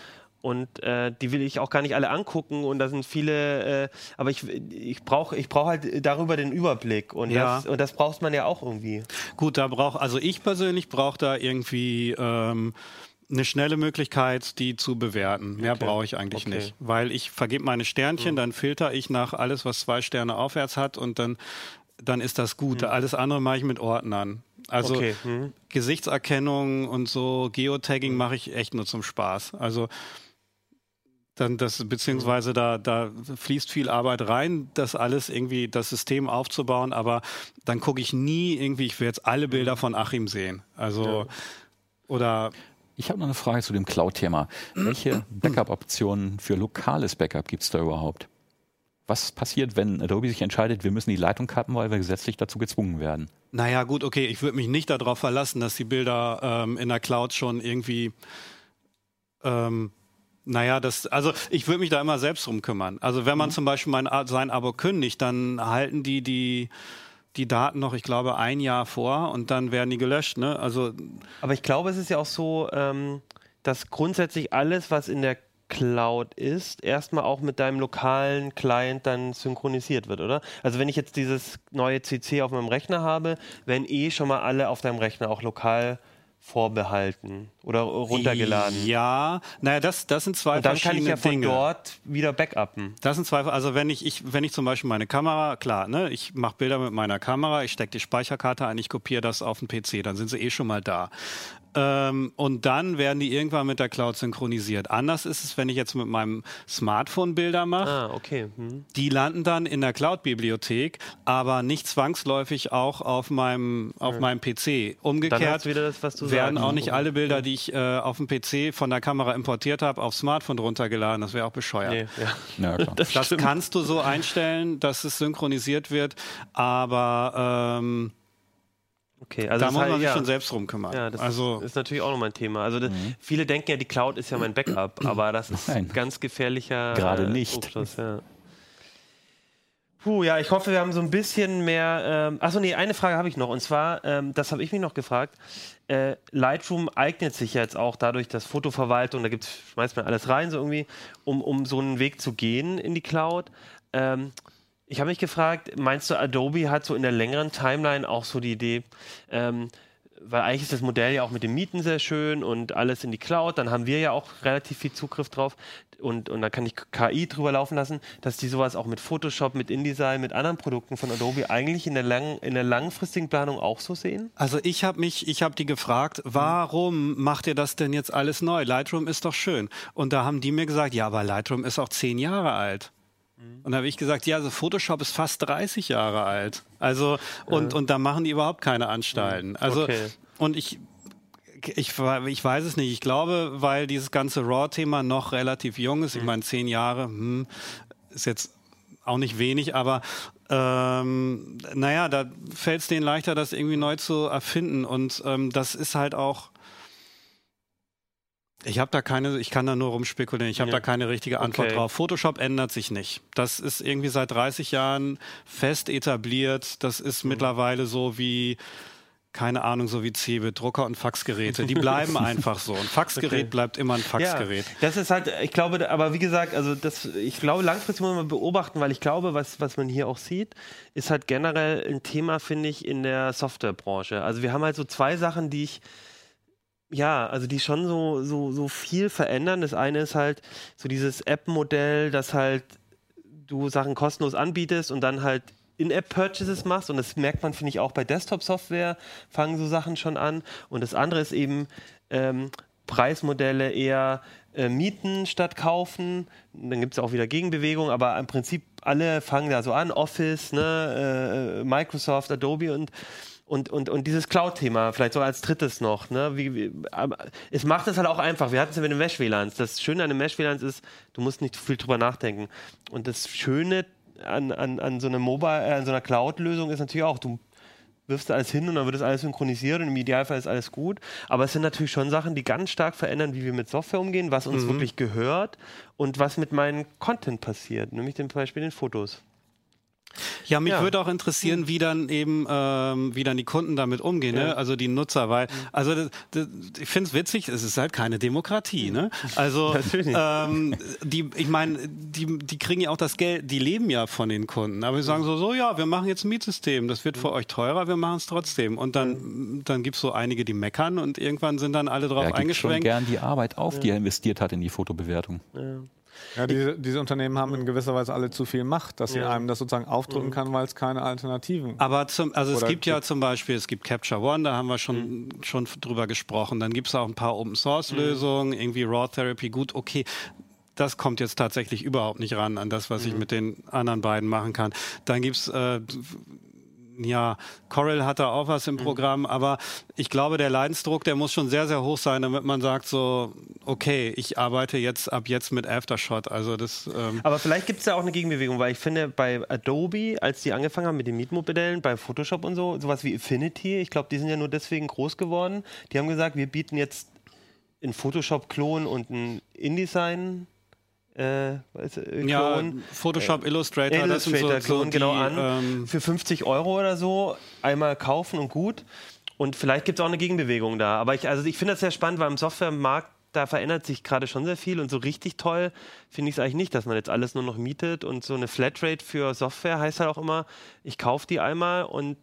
Und äh, die will ich auch gar nicht alle angucken und da sind viele, äh, aber ich, ich brauche ich brauch halt darüber den Überblick und, Ja. das, und das braucht man ja auch irgendwie. Gut, da braucht, also ich persönlich brauche da irgendwie ähm, eine schnelle Möglichkeit, die zu bewerten. Mehr Okay. brauche ich eigentlich Okay. nicht. Weil ich vergebe meine Sternchen, dann filter ich nach alles, was zwei Sterne aufwärts hat und dann, dann ist das gut. Alles andere mache ich mit Ordnern. Also Okay, mhm. Gesichtserkennung und so Geotagging mache ich echt nur zum Spaß. Also dann das, beziehungsweise da, da fließt viel Arbeit rein, das alles irgendwie, das System aufzubauen, aber dann gucke ich nie irgendwie, ich will jetzt alle Bilder von Achim sehen. Also, oder Ich habe noch eine Frage zu dem Cloud-Thema. Welche Backup-Optionen für lokales Backup gibt es da überhaupt? Was passiert, wenn Adobe sich entscheidet, wir müssen die Leitung cutten, weil wir gesetzlich dazu gezwungen werden? Naja, gut, okay, ich würde mich nicht darauf verlassen, dass die Bilder ähm, in der Cloud schon irgendwie. Ähm, naja, das, also ich würde mich da immer selbst drum kümmern. Also wenn man zum Beispiel mein, sein Abo kündigt, dann halten die die die Daten noch, ich glaube, ein Jahr vor und dann werden die gelöscht. Ne? Also Aber ich glaube, es ist ja auch so, ähm, dass grundsätzlich alles, was in der Cloud ist, erstmal auch mit deinem lokalen Client dann synchronisiert wird, oder? Also wenn ich jetzt dieses neue CC auf meinem Rechner habe, werden eh schon mal alle auf deinem Rechner auch lokal vorbehalten oder runtergeladen. Ja, naja, das, das sind zwei Und dann kann ich verschiedene ja von Dinge. dort wieder backuppen. Das sind zwei, also wenn ich, ich, wenn ich zum Beispiel meine Kamera, klar, ne, ich mache Bilder mit meiner Kamera, ich stecke die Speicherkarte ein, ich kopiere das auf den PC, dann sind sie eh schon mal da. Ähm, und dann werden die irgendwann mit der Cloud synchronisiert. Anders ist es, wenn ich jetzt mit meinem Smartphone Bilder mache. Ah, okay. Hm. Die landen dann in der Cloud-Bibliothek, aber nicht zwangsläufig auch auf meinem, auf meinem PC. Umgekehrt das, was du werden sagst. auch nicht alle Bilder, die ich äh, auf dem PC von der Kamera importiert habe, aufs Smartphone runtergeladen. Das wäre auch bescheuert. Nee, ja. Ja, klar. Das kannst du so einstellen, dass es synchronisiert wird, aber ähm, Okay, also da muss heißt, man sich ja. schon selbst drum kümmern. Ja, das also ist natürlich auch nochmal ein Thema. Also das, viele denken ja, die Cloud ist ja mein Backup, aber das ist Nein. ein ganz gefährlicher Gerade äh, nicht. Trugschluss, ja. Puh, ja, ich hoffe, wir haben so ein bisschen mehr. Ähm, achso, nee, eine Frage habe ich noch. Und zwar, ähm, das habe ich mich noch gefragt. Äh, Lightroom eignet sich ja jetzt auch dadurch, dass Fotoverwaltung, da gibt's, schmeißt man alles rein, so irgendwie, um, um so einen Weg zu gehen in die Cloud. Ähm, ich habe mich gefragt, meinst du, Adobe hat so in der längeren Timeline auch so die Idee, ähm, weil eigentlich ist das Modell ja auch mit dem Mieten sehr schön und alles in die Cloud, dann haben wir ja auch relativ viel Zugriff drauf und, und da kann ich KI drüber laufen lassen, dass die sowas auch mit Photoshop, mit InDesign, mit anderen Produkten von Adobe eigentlich in der, lang, in der langfristigen Planung auch so sehen? Also ich habe mich, ich habe die gefragt, warum macht ihr das denn jetzt alles neu? Lightroom ist doch schön. Und da haben die mir gesagt, ja, aber Lightroom ist auch zehn Jahre alt. Und da habe ich gesagt, ja, also Photoshop ist fast 30 Jahre alt. Also und und da machen die überhaupt keine Anstalten. Also Okay. und ich ich, ich weiß es nicht. Ich glaube, weil dieses ganze RAW-Thema noch relativ jung ist. Ich meine, zehn Jahre hm, ist jetzt auch nicht wenig, aber ähm, naja, da fällt es denen leichter, das irgendwie neu zu erfinden. Und ähm, das ist halt auch. Ich habe da keine, ich kann da nur rumspekulieren, ich habe Ja. da keine richtige Antwort Okay. drauf. Photoshop ändert sich nicht. Das ist irgendwie seit 30 Jahren fest etabliert. Das ist Mhm. mittlerweile so wie, keine Ahnung, so wie Cebe, Drucker und Faxgeräte. Die bleiben einfach so. Ein Faxgerät Okay. bleibt immer ein Faxgerät. Ja, das ist halt, ich glaube, aber wie gesagt, also das, ich glaube, langfristig muss man beobachten, weil ich glaube, was, was man hier auch sieht, ist halt generell ein Thema, finde ich, in der Softwarebranche. Also wir haben halt so zwei Sachen, die ich, ja, also die schon so, so, so viel verändern. Das eine ist halt so dieses App-Modell, dass halt du Sachen kostenlos anbietest und dann halt In-App-Purchases machst und das merkt man, finde ich, auch bei Desktop-Software fangen so Sachen schon an. Und das andere ist eben ähm, Preismodelle eher äh, mieten statt kaufen. Dann gibt es auch wieder Gegenbewegung, aber im Prinzip alle fangen da so an, Office, ne, äh, Microsoft, Adobe und und, und, und dieses Cloud-Thema, vielleicht sogar als drittes noch. Ne? Wie, wie, es macht es halt auch einfach. Wir hatten es ja mit dem Mesh-WLANs. Das Schöne an dem Mesh-WLANs ist, du musst nicht viel drüber nachdenken. Und das Schöne an, an, an so einer Mobile, äh, an so einer Cloud-Lösung ist natürlich auch, du wirfst alles hin und dann wird das alles synchronisiert und im Idealfall ist alles gut. Aber es sind natürlich schon Sachen, die ganz stark verändern, wie wir mit Software umgehen, was uns wirklich gehört und was mit meinem Content passiert, nämlich zum Beispiel den Fotos. Ja, mich Ja. würde auch interessieren, wie dann eben, ähm, wie dann die Kunden damit umgehen, Ja. ne? also die Nutzer, weil, also das, das, ich finde es witzig, es ist halt keine Demokratie, ne? Also ähm, die, ich meine, die, die kriegen ja auch das Geld, die leben ja von den Kunden, aber sie sagen so, so ja, wir machen jetzt ein Mietsystem, das wird für euch teurer, wir machen es trotzdem. Und dann, dann gibt es so einige, die meckern und irgendwann sind dann alle drauf Er gibt schon eingeschränkt. gern die Arbeit auf, die er investiert hat in die Fotobewertung. Ja, diese, diese Unternehmen haben in gewisser Weise alle zu viel Macht, dass sie Ja. einem das sozusagen aufdrücken kann, weil es keine Alternativen Aber zum, also es gibt ja gibt- zum Beispiel, es gibt Capture One, da haben wir schon, schon drüber gesprochen. Dann gibt es auch ein paar Open Source Lösungen, irgendwie Raw Therapy, gut, okay. Das kommt jetzt tatsächlich überhaupt nicht ran an das, was ich mit den anderen beiden machen kann. Dann gibt's äh, ja, Corel hat da auch was im Programm, aber ich glaube, der Leidensdruck, der muss schon sehr, sehr hoch sein, damit man sagt so, okay, ich arbeite jetzt ab jetzt mit Aftershot. Also das ähm, Aber vielleicht gibt es ja auch eine Gegenbewegung, weil ich finde, bei Adobe, als die angefangen haben mit den Mietmodellen, bei Photoshop und so, sowas wie Affinity, ich glaube, die sind ja nur deswegen groß geworden. Die haben gesagt, wir bieten jetzt einen Photoshop-Klon und einen InDesign. Äh, äh, ja, Klon. Photoshop, Illustrator, das sind so, so Illustrator-Klon, die, genau an. ähm, für 50 Euro oder so einmal kaufen und gut. Und vielleicht gibt es auch eine Gegenbewegung da. Aber ich, also ich finde das sehr spannend, weil im Softwaremarkt, da verändert sich gerade schon sehr viel. Und so richtig toll finde ich es eigentlich nicht, dass man jetzt alles nur noch mietet. Und so eine Flatrate für Software heißt halt auch immer, ich kaufe die einmal und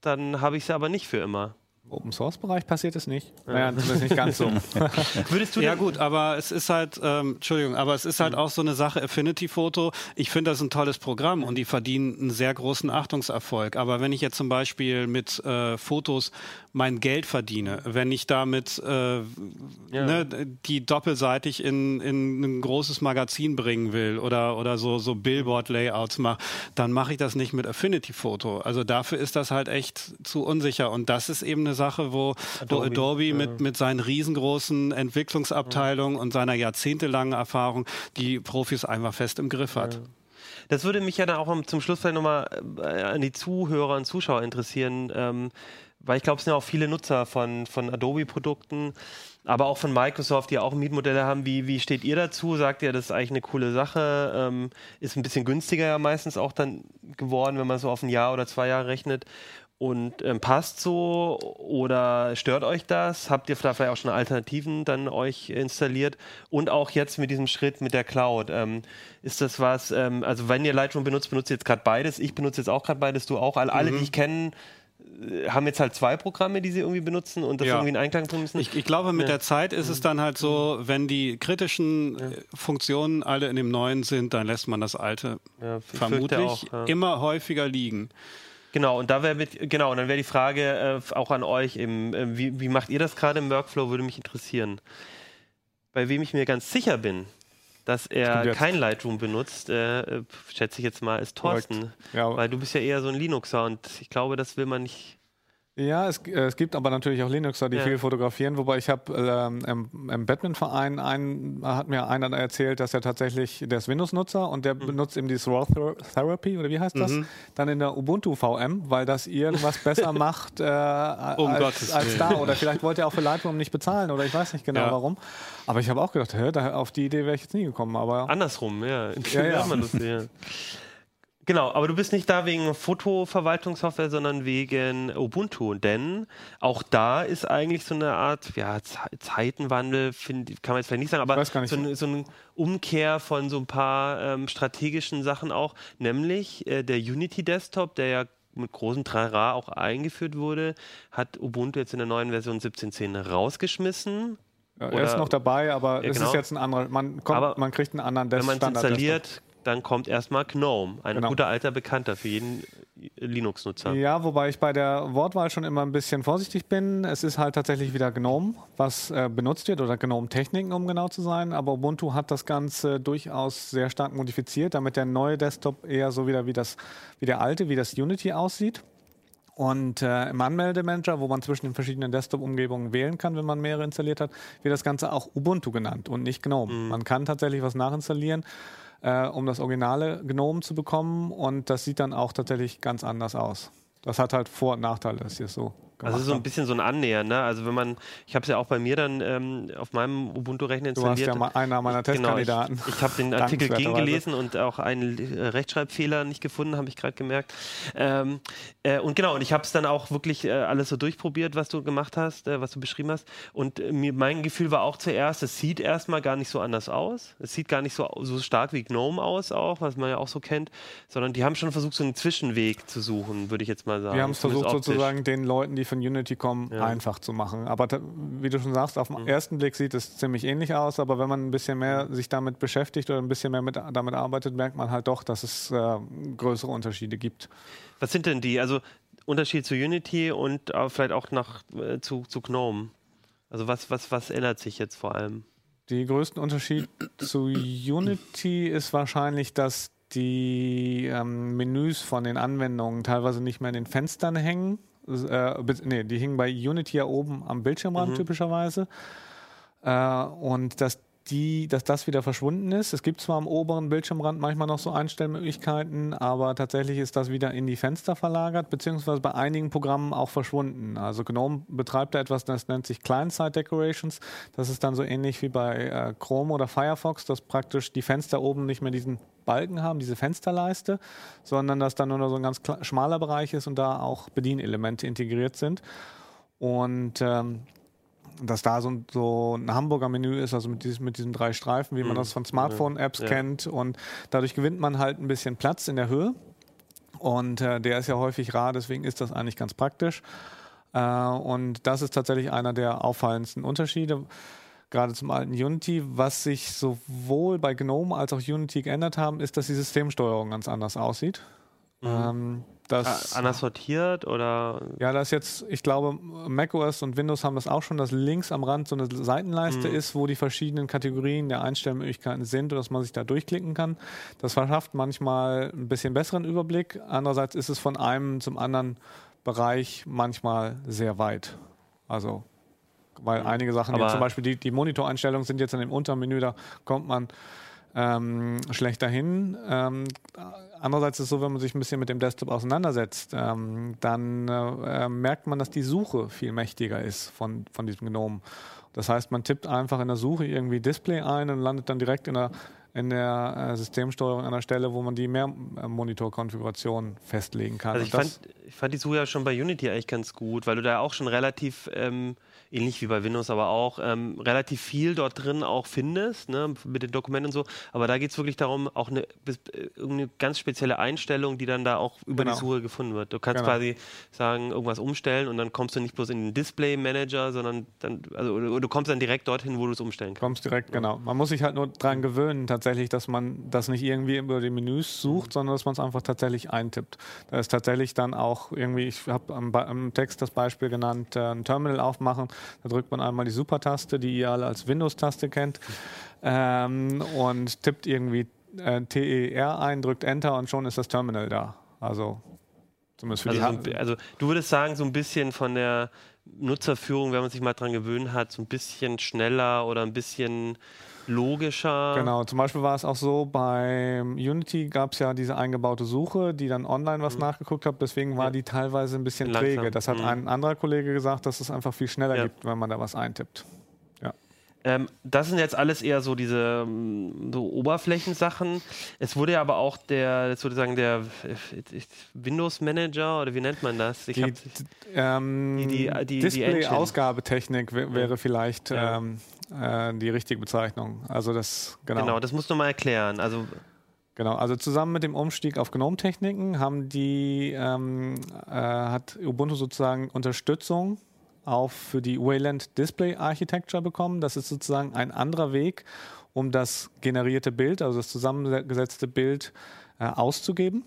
dann habe ich sie aber nicht für immer. Open Source Bereich passiert es nicht. Naja, zumindest nicht ganz so. Würdest du Ja gut, aber es ist halt, ähm, Entschuldigung, aber es ist halt auch so eine Sache, Affinity Photo, ich finde das ein tolles Programm und die verdienen einen sehr großen Achtungserfolg. Aber wenn ich jetzt zum Beispiel mit äh, Fotos mein Geld verdiene, wenn ich damit äh, ne, die doppelseitig in, in ein großes Magazin bringen will oder, oder so, so Billboard-Layouts mache, dann mache ich das nicht mit Affinity Photo. Also dafür ist das halt echt zu unsicher. Und das ist eben eine Sache, wo Adobe, Adobe mit, mit seinen riesengroßen Entwicklungsabteilungen und seiner jahrzehntelangen Erfahrung die Profis einfach fest im Griff hat. Das würde mich ja dann auch zum Schluss vielleicht nochmal äh, an die Zuhörer und Zuschauer interessieren, ähm, weil ich glaube, es sind ja auch viele Nutzer von, von Adobe-Produkten, aber auch von Microsoft, die auch Mietmodelle haben. Wie, wie steht ihr dazu? Sagt ihr, das ist eigentlich eine coole Sache? Ähm, ist ein bisschen günstiger ja meistens auch dann geworden, wenn man so auf ein Jahr oder zwei Jahre rechnet. Und ähm, passt so oder stört euch das? Habt ihr da vielleicht auch schon Alternativen dann euch installiert? Und auch jetzt mit diesem Schritt mit der Cloud. Ähm, ist das was, ähm, also wenn ihr Lightroom benutzt, benutzt ihr jetzt gerade beides. Ich benutze jetzt auch gerade beides, du auch. Alle, alle die ich kenne, äh, haben jetzt halt zwei Programme, die sie irgendwie benutzen und das Ja. irgendwie in Einklang bringen müssen. Ich, ich glaube, mit Ja. der Zeit ist es dann halt so, wenn die kritischen äh, Funktionen alle in dem neuen sind, dann lässt man das alte Ja, vermutlich auch, ja. immer häufiger liegen. Genau, und da wäre genau, und dann wäre die Frage äh, auch an euch eben, äh, wie, wie macht ihr das gerade im Workflow, würde mich interessieren. Bei wem ich mir ganz sicher bin, dass er kein Lightroom benutzt, äh, schätze ich jetzt mal, ist Thorsten. Ja, Weil du bist ja eher so ein Linuxer und ich glaube, das will man nicht. Ja, es, äh, es gibt aber natürlich auch Linuxer, die Ja. viel fotografieren, wobei ich habe ähm, im, im Batman-Verein, einen, hat mir einer erzählt, dass er tatsächlich, der ist Windows-Nutzer und Mhm. der benutzt eben dieses Raw Ther Therapy, oder wie heißt das? Dann in der Ubuntu VM, weil das irgendwas besser macht äh, Um als, als da. Oder vielleicht wollte er auch für Lightroom nicht bezahlen oder ich weiß nicht genau Ja. warum. Aber ich habe auch gedacht, hä, da, auf die Idee wäre ich jetzt nie gekommen. Aber Andersrum, ja. Ja, ja. Auch mal lustig, ja. Genau, aber du bist nicht da wegen Fotoverwaltungssoftware, sondern wegen Ubuntu. Denn auch da ist eigentlich so eine Art ja, Ze- Zeitenwandel, find, kann man jetzt vielleicht nicht sagen, aber nicht. so, eine, so eine Umkehr von so ein paar ähm, strategischen Sachen auch, nämlich äh, der Unity Desktop, der ja mit großem Trara auch eingeführt wurde, hat Ubuntu jetzt in der neuen Version 17.10 rausgeschmissen. ja, er ist noch dabei, aber Ja, es genau. ist jetzt ein anderer, man, kommt, man kriegt einen anderen Wenn man es installiert, dann kommt erstmal GNOME, ein Genau. guter alter Bekannter für jeden Linux-Nutzer. Ja, wobei ich bei der Wortwahl schon immer ein bisschen vorsichtig bin. Es ist halt tatsächlich wieder GNOME, was äh, benutzt wird, oder GNOME-Techniken, um genau zu sein. Aber Ubuntu hat das Ganze durchaus sehr stark modifiziert, damit der neue Desktop eher so wieder wie, das, wie der alte, wie das Unity aussieht. Und äh, im Anmeldemanager, wo man zwischen den verschiedenen Desktop-Umgebungen wählen kann, wenn man mehrere installiert hat, wird das Ganze auch Ubuntu genannt und nicht GNOME. Man kann tatsächlich was nachinstallieren, äh, um das originale GNOME zu bekommen und das sieht dann auch tatsächlich ganz anders aus. Das hat halt Vor- und Nachteile, dass sie es so Also so ein bisschen so ein Annähern, ne? Also wenn man, ich habe es ja auch bei mir dann ähm, auf meinem Ubuntu-Rechner Du warst installiert. ja mal einer meiner Genau, ich, Testkandidaten. ich habe den Artikel gegengelesen und auch einen äh, Rechtschreibfehler nicht gefunden, habe ich gerade gemerkt. Ähm, äh, und genau, und ich habe es dann auch wirklich äh, alles so durchprobiert, was du gemacht hast, äh, was du beschrieben hast. Und äh, mir, mein Gefühl war auch zuerst, es sieht erstmal gar nicht so anders aus. Es sieht gar nicht so, so stark wie GNOME aus, auch, was man ja auch so kennt, sondern die haben schon versucht, so einen Zwischenweg zu suchen, würde ich jetzt mal sagen. Wir haben es versucht, optisch. sozusagen den Leuten, die von Unity kommen, Ja. einfach zu machen. Aber wie du schon sagst, auf den ersten Blick sieht es ziemlich ähnlich aus. Aber wenn man ein bisschen mehr sich damit beschäftigt oder ein bisschen mehr mit, damit arbeitet, merkt man halt doch, dass es äh, größere Unterschiede gibt. Was sind denn die? Also Unterschied zu Unity und äh, vielleicht auch nach, äh, zu, zu GNOME. Also was, was, was ändert sich jetzt vor allem? Die größten Unterschied zu Unity ist wahrscheinlich, dass die ähm, Menüs von den Anwendungen teilweise nicht mehr in den Fenstern hängen. Äh, nee, die hingen bei Unity ja oben am Bildschirmrand typischerweise. Äh, und dass die, dass das wieder verschwunden ist. Es gibt zwar am oberen Bildschirmrand manchmal noch so Einstellmöglichkeiten, aber tatsächlich ist das wieder in die Fenster verlagert, beziehungsweise bei einigen Programmen auch verschwunden. Also GNOME betreibt da etwas, das nennt sich Client-Side Decorations. Das ist dann so ähnlich wie bei äh, Chrome oder Firefox, dass praktisch die Fenster oben nicht mehr diesen Balken haben, diese Fensterleiste, sondern dass dann nur noch so ein ganz schmaler Bereich ist und da auch Bedienelemente integriert sind. Und ähm, dass da so ein, so ein Hamburger Menü ist, also mit, dies, mit diesen drei Streifen, wie man das von Smartphone-Apps Ja. kennt. Und dadurch gewinnt man halt ein bisschen Platz in der Höhe. Und äh, der ist ja häufig rar, deswegen ist das eigentlich ganz praktisch. Äh, und das ist tatsächlich einer der auffallendsten Unterschiede, gerade zum alten Unity. Was sich sowohl bei GNOME als auch Unity geändert haben, ist, dass die Systemsteuerung ganz anders aussieht. Ähm, das, anders sortiert oder ja, das ist jetzt, ich glaube, macOS und Windows haben das auch schon, dass links am Rand so eine Seitenleiste ist, wo die verschiedenen Kategorien der Einstellmöglichkeiten sind und dass man sich da durchklicken kann. Das verschafft manchmal ein bisschen besseren Überblick. Andererseits ist es von einem zum anderen Bereich manchmal sehr weit. Also, weil einige Sachen, zum Beispiel die, die Monitoreinstellungen sind jetzt in dem Untermenü, da kommt man ähm, schlechter hin. Ähm, andererseits ist es so, wenn man sich ein bisschen mit dem Desktop auseinandersetzt, ähm, dann äh, äh, merkt man, dass die Suche viel mächtiger ist von, von diesem Gnome. Das heißt, man tippt einfach in der Suche irgendwie Display ein und landet dann direkt in der, in der äh, Systemsteuerung an der Stelle, wo man die Mehrmonitor-Konfiguration festlegen kann. Also ich fand, ich fand die Suche ja schon bei Unity eigentlich ganz gut, weil du da auch schon relativ, ähm, ähnlich wie bei Windows, aber auch ähm, relativ viel dort drin auch findest, ne, mit den Dokumenten und so. Aber da geht es wirklich darum, auch eine, äh, irgendeine ganz spezielle Einstellung, die dann da auch über Genau. die Suche gefunden wird. Du kannst Genau. quasi sagen, irgendwas umstellen und dann kommst du nicht bloß in den Display Manager, sondern dann, also du kommst dann direkt dorthin, wo du es umstellen kannst. kommst direkt, genau. Man muss sich halt nur dran gewöhnen, tatsächlich, dass man das nicht irgendwie über die Menüs sucht, sondern dass man es einfach tatsächlich eintippt. Da ist tatsächlich dann auch irgendwie, ich habe am, am Text das Beispiel genannt, äh, ein Terminal aufmachen, da drückt man einmal die Super-Taste, die ihr alle als Windows-Taste kennt, ähm, und tippt irgendwie äh, TER ein, drückt Enter und schon ist das Terminal da. Also zumindest für Also, die Hand- also du würdest sagen, so ein bisschen von der Nutzerführung, wenn man sich mal dran gewöhnt hat, so ein bisschen schneller oder ein bisschen logischer. Genau, zum Beispiel war es auch so, bei Unity gab es ja diese eingebaute Suche, die dann online was nachgeguckt hat, deswegen war Mhm. Ja. die teilweise ein bisschen Langsam. träge. Das hat Mhm. ein anderer Kollege gesagt, dass es einfach viel schneller Ja. gibt, wenn man da was eintippt. Ähm, das sind jetzt alles eher so diese ähm, so Oberflächensachen. Es wurde ja aber auch der, jetzt würde ich sagen, der äh, Windows Manager oder wie nennt man das? Ich Die, hab, ähm, Die- die- die- Display-Ausgabetechnik wär- wäre vielleicht ähm, äh, die richtige Bezeichnung. Also das, genau. genau. das musst du mal erklären. Also Genau, also zusammen mit dem Umstieg auf GNOME-Techniken haben die, ähm, äh, hat Ubuntu sozusagen Unterstützung auch für die Wayland Display Architecture bekommen. Das ist sozusagen ein anderer Weg, um das generierte Bild, also das zusammengesetzte Bild, äh, auszugeben.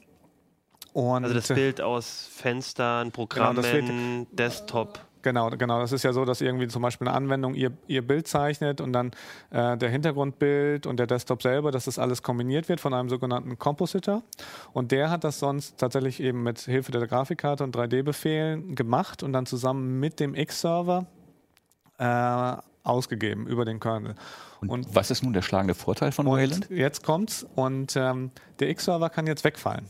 Und Also das Bild aus Fenstern, Programmen, Genau, das wird- Desktop. Genau, genau. Das ist ja so, dass irgendwie zum Beispiel eine Anwendung ihr, ihr Bild zeichnet und dann äh, der Hintergrundbild und der Desktop selber, dass das alles kombiniert wird von einem sogenannten Compositor. Und der hat das sonst tatsächlich eben mit Hilfe der Grafikkarte und 3D-Befehlen gemacht und dann zusammen mit dem X-Server äh, ausgegeben über den Kernel. Und, Und- was ist nun der schlagende Vorteil von Wayland? Jetzt kommt's und ähm, der X-Server kann jetzt wegfallen.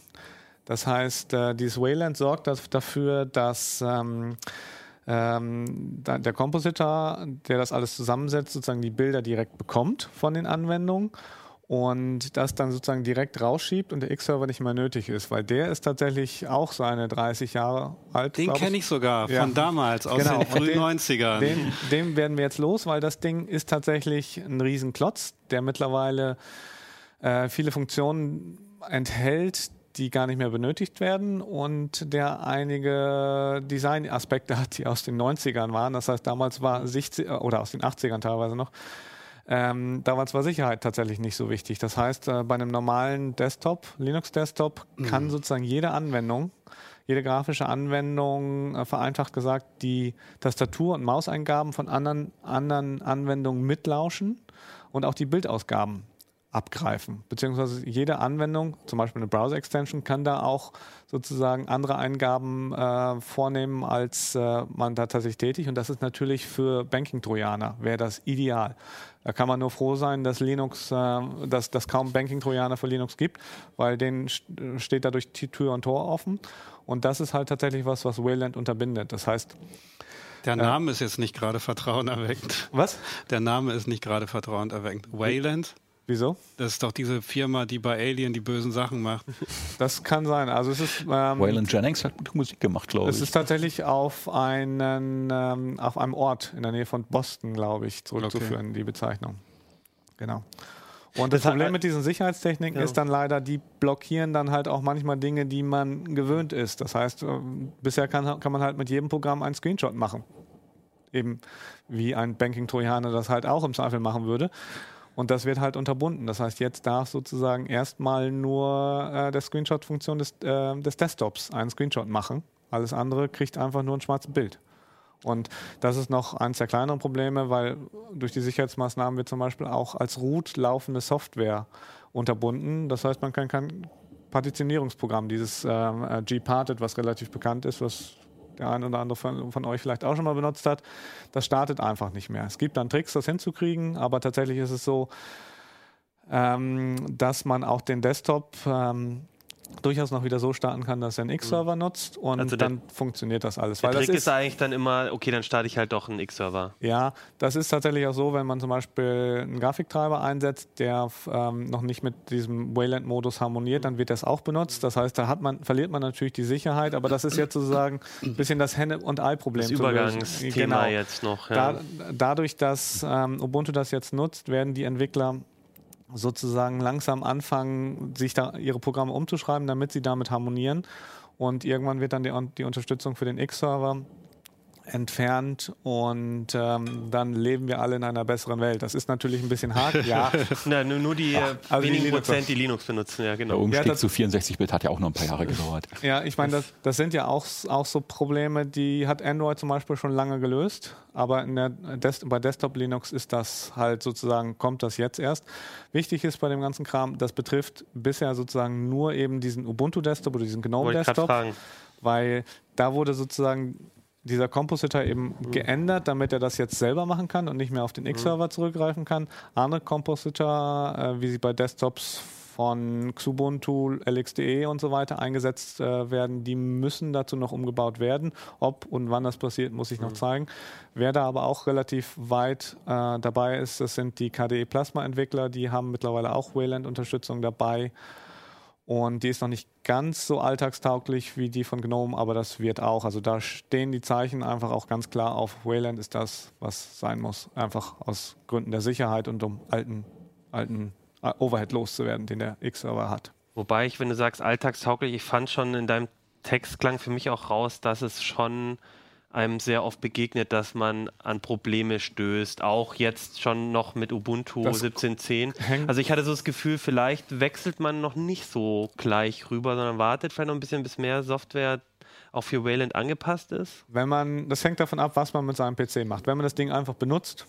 Das heißt, äh, dieses Wayland sorgt dafür, dass ähm, ähm, da- der Compositor, der das alles zusammensetzt, sozusagen die Bilder direkt bekommt von den Anwendungen und das dann sozusagen direkt rausschiebt und der X-Server nicht mehr nötig ist, weil der ist tatsächlich auch seine 30 Jahre alt. Den kenne ich sogar Ja. von damals, aus Genau, den frühen den- 90ern. Den, den werden wir jetzt los, weil das Ding ist tatsächlich ein Riesenklotz, der mittlerweile äh, viele Funktionen enthält, die gar nicht mehr benötigt werden und der einige Designaspekte hat, die aus den 90ern waren. Das heißt, damals war 60, oder aus den 80ern teilweise noch. Ähm, damals war Sicherheit tatsächlich nicht so wichtig. Das heißt, äh, bei einem normalen Desktop, Linux-Desktop, kann sozusagen jede Anwendung, jede grafische Anwendung, äh, vereinfacht gesagt, die Tastatur- und Mauseingaben von anderen, anderen Anwendungen mitlauschen und auch die Bildausgaben abgreifen. Beziehungsweise jede Anwendung, zum Beispiel eine Browser-Extension, kann da auch sozusagen andere Eingaben äh, vornehmen, als äh, man da tatsächlich tätig. Und das ist natürlich für Banking-Trojaner, wäre das ideal. Da kann man nur froh sein, dass Linux, äh, dass, dass kaum Banking-Trojaner für Linux gibt, weil denen st- steht dadurch Tür und Tor offen. Und das ist halt tatsächlich was, was Wayland unterbindet. Das heißt, Der Name ist jetzt nicht gerade vertrauenerweckend. was? Der Name ist nicht gerade vertrauenerweckend. Wayland, Wieso? das ist doch diese Firma, die bei Alien die bösen Sachen macht. Das kann sein. Also es ist ähm, Waylon Jennings hat gute Musik gemacht, glaube Es ich. ist tatsächlich auf, einen, ähm, auf einem Ort in der Nähe von Boston, glaube ich, zurückzuführen, die Bezeichnung. Genau. Und das, Das Problem mit diesen Sicherheitstechniken Ja. ist dann leider, die blockieren dann halt auch manchmal Dinge, die man gewöhnt ist. Das heißt, ähm, bisher kann, kann man halt mit jedem Programm einen Screenshot machen. Eben wie ein Banking-Trojaner das halt auch im Zweifel machen würde. Und das wird halt unterbunden. Das heißt, jetzt darf sozusagen erstmal nur äh, der Screenshot-Funktion des, äh, des Desktops einen Screenshot machen. Alles andere kriegt einfach nur ein schwarzes Bild. Und das ist noch eines der kleineren Probleme, weil durch die Sicherheitsmaßnahmen wird zum Beispiel auch als Root laufende Software unterbunden. Das heißt, man kann kein Partitionierungsprogramm, dieses ähm, äh, Gparted, was relativ bekannt ist, was der ein oder andere von, von euch vielleicht auch schon mal benutzt hat, das startet einfach nicht mehr. Es gibt dann Tricks, das hinzukriegen, aber tatsächlich ist es so, ähm, dass man auch den Desktop ähm, durchaus noch wieder so starten kann, dass er einen X-Server nutzt und Also der- dann funktioniert das alles. Der Trick ist, ist eigentlich dann immer, okay, dann starte ich halt doch einen X-Server. ja, das ist tatsächlich auch so, wenn man zum Beispiel einen Grafiktreiber einsetzt, der ähm, noch nicht mit diesem Wayland-Modus harmoniert, dann wird das auch benutzt. Das heißt, da hat man, verliert man natürlich die Sicherheit, aber das ist jetzt sozusagen ein bisschen das Henne- und Ei-Problem. Das. Übergangsthema Genau. jetzt noch. Ja. Da, dadurch, dass ähm, Ubuntu das jetzt nutzt, werden die Entwickler sozusagen langsam anfangen, sich da ihre Programme umzuschreiben, damit sie damit harmonieren. Und irgendwann wird dann die, die Unterstützung für den X-Server entfernt und ähm, dann leben wir alle in einer besseren Welt. Das ist natürlich ein bisschen hart, ja. Na, nur, die äh, also die wenigen Linuxer. Prozent, die Linux benutzen, ja Der genau. Umstieg das- zu 64-Bit hat ja auch noch ein paar Jahre gedauert. Ja, ich meine, das, das sind ja auch, auch so Probleme, die hat Android zum Beispiel schon lange gelöst, aber in der Des bei Desktop Linux ist das halt sozusagen, kommt das jetzt erst. Wichtig ist bei dem ganzen Kram, das betrifft bisher sozusagen nur eben diesen Ubuntu Desktop oder diesen GNOME Wollte ich gerade Desktop, fragen. weil da wurde sozusagen dieser Compositor eben geändert, damit er das jetzt selber machen kann und nicht mehr auf den X-Server zurückgreifen kann. Andere Compositor, äh, wie sie bei Desktops von Xubuntu, LXDE und so weiter eingesetzt äh, werden, die müssen dazu noch umgebaut werden. Ob und wann das passiert, muss ich noch zeigen. Wer da aber auch relativ weit äh, dabei ist, das sind die KDE Plasma Entwickler, die haben mittlerweile auch Wayland-Unterstützung dabei. Und die ist noch nicht ganz so alltagstauglich wie die von GNOME, aber das wird auch. Also da stehen die Zeichen einfach auch ganz klar auf. Wayland ist das, was sein muss. Einfach aus Gründen der Sicherheit und um alten, alten äh, Overhead loszuwerden, den der X-Server hat. Wobei ich, wenn du sagst alltagstauglich, ich fand schon in deinem Text klang für mich auch raus, dass es schon einem sehr oft begegnet, dass man an Probleme stößt. Auch jetzt schon noch mit Ubuntu Das 17.10. hängt- Also ich hatte so das Gefühl, vielleicht wechselt man noch nicht so gleich rüber, sondern wartet vielleicht noch ein bisschen, bis mehr Software auch für Wayland angepasst ist. Wenn man, das hängt davon ab, was man mit seinem PC macht. Wenn man das Ding einfach benutzt,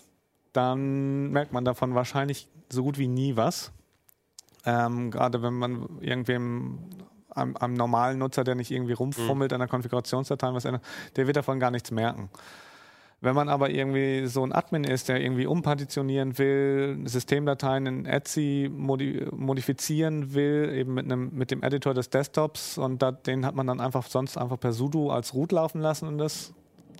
dann merkt man davon wahrscheinlich so gut wie nie was. Ähm, gerade wenn man irgendwem am, am normalen Nutzer, der nicht irgendwie rumfummelt an der Konfigurationsdatei, was ändert, der wird davon gar nichts merken. Wenn man aber irgendwie so ein Admin ist, der irgendwie umpartitionieren will, Systemdateien in Etsy modi modifizieren will, eben mit, einem, mit dem Editor des Desktops und da, den hat man dann einfach sonst einfach per sudo als root laufen lassen und das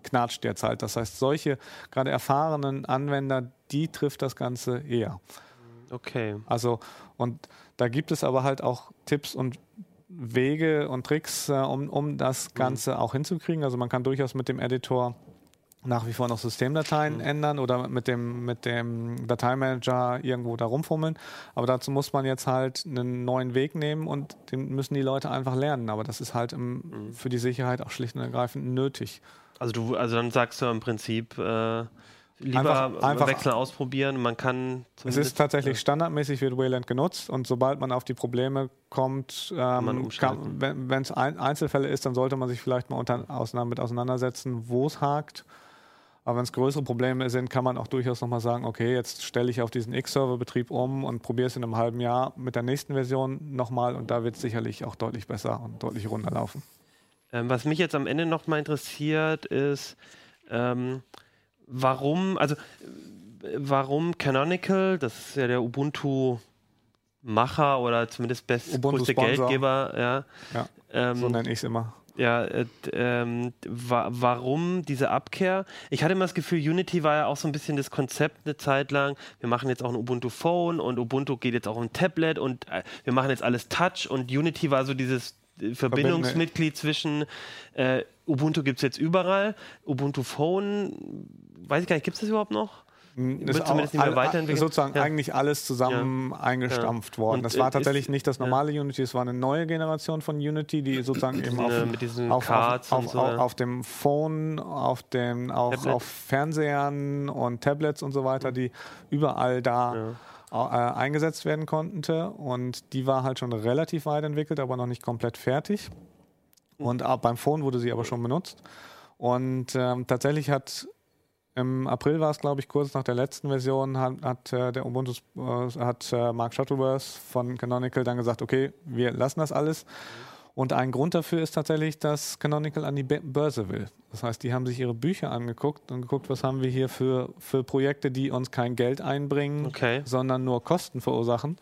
knatscht jetzt halt. Das heißt, solche gerade erfahrenen Anwender, die trifft das Ganze eher. Okay. Also, und da gibt es aber halt auch Tipps und Wege und Tricks, äh, um, um das Ganze auch hinzukriegen. Also man kann durchaus mit dem Editor nach wie vor noch Systemdateien ändern oder mit dem, mit dem Dateimanager irgendwo da rumfummeln. Aber dazu muss man jetzt halt einen neuen Weg nehmen und den müssen die Leute einfach lernen. Aber das ist halt im, für die Sicherheit auch schlicht und ergreifend nötig. Also du, also dann sagst du im Prinzip äh, lieber Einfach- einfach- Wechsel ausprobieren. Man kann Es ist tatsächlich standardmäßig wird Wayland genutzt und sobald man auf die Probleme kommt, ähm, kann, wenn es ein, Einzelfälle ist, dann sollte man sich vielleicht mal unter, auseinander, mit auseinandersetzen, wo es hakt. Aber wenn es größere Probleme sind, kann man auch durchaus nochmal sagen, okay, jetzt stelle ich auf diesen X-Server-Betrieb um und probiere es in einem halben Jahr mit der nächsten Version nochmal und da wird es sicherlich auch deutlich besser und deutlich runder laufen. Ähm, was mich jetzt am Ende noch mal interessiert, ist, ähm, warum, also warum Canonical, das ist ja der Ubuntu-Macher oder zumindest best, Ubuntu größte. Geldgeber, ja. Ja, Ähm, so nenne ich es immer. Ja, äh, ähm, wa warum diese Abkehr? Ich hatte immer das Gefühl, Unity war ja auch so ein bisschen das Konzept eine Zeit lang. Wir machen jetzt auch ein Ubuntu Phone und Ubuntu geht jetzt auch ein Tablet und äh, wir machen jetzt alles Touch und Unity war so dieses äh, Verbindungsmitglied zwischen äh, Ubuntu gibt es jetzt überall, Ubuntu Phone, weiß ich gar nicht, gibt es das überhaupt noch? Ist Wird auch zumindest nicht mehr weiterentwickelt. Sozusagen Ja. eigentlich alles zusammen eingestampft worden. Und, Das äh, war ist- tatsächlich nicht das ja. normale Unity, es war eine neue Generation von Unity, die sozusagen eben auf, Äh, mit diesen auf, auf, auf, so, auf, ja. dem Phone, auf dem, auch auf Fernsehern und Tablets und so weiter, die überall da äh, eingesetzt werden konnte. Und die war halt schon relativ weit entwickelt, aber noch nicht komplett fertig. Und auch beim Phone wurde sie aber schon benutzt. Und ähm, tatsächlich hat im April war es, glaube ich, kurz nach der letzten Version, hat, hat äh, der Ubuntu, äh, hat äh, Mark Shuttleworth von Canonical dann gesagt, okay, wir lassen das alles. Und ein Grund dafür ist tatsächlich, dass Canonical an die Börse will. Das heißt, die haben sich ihre Bücher angeguckt und geguckt, was haben wir hier für, für Projekte, die uns kein Geld einbringen, Okay. sondern nur Kosten verursachen.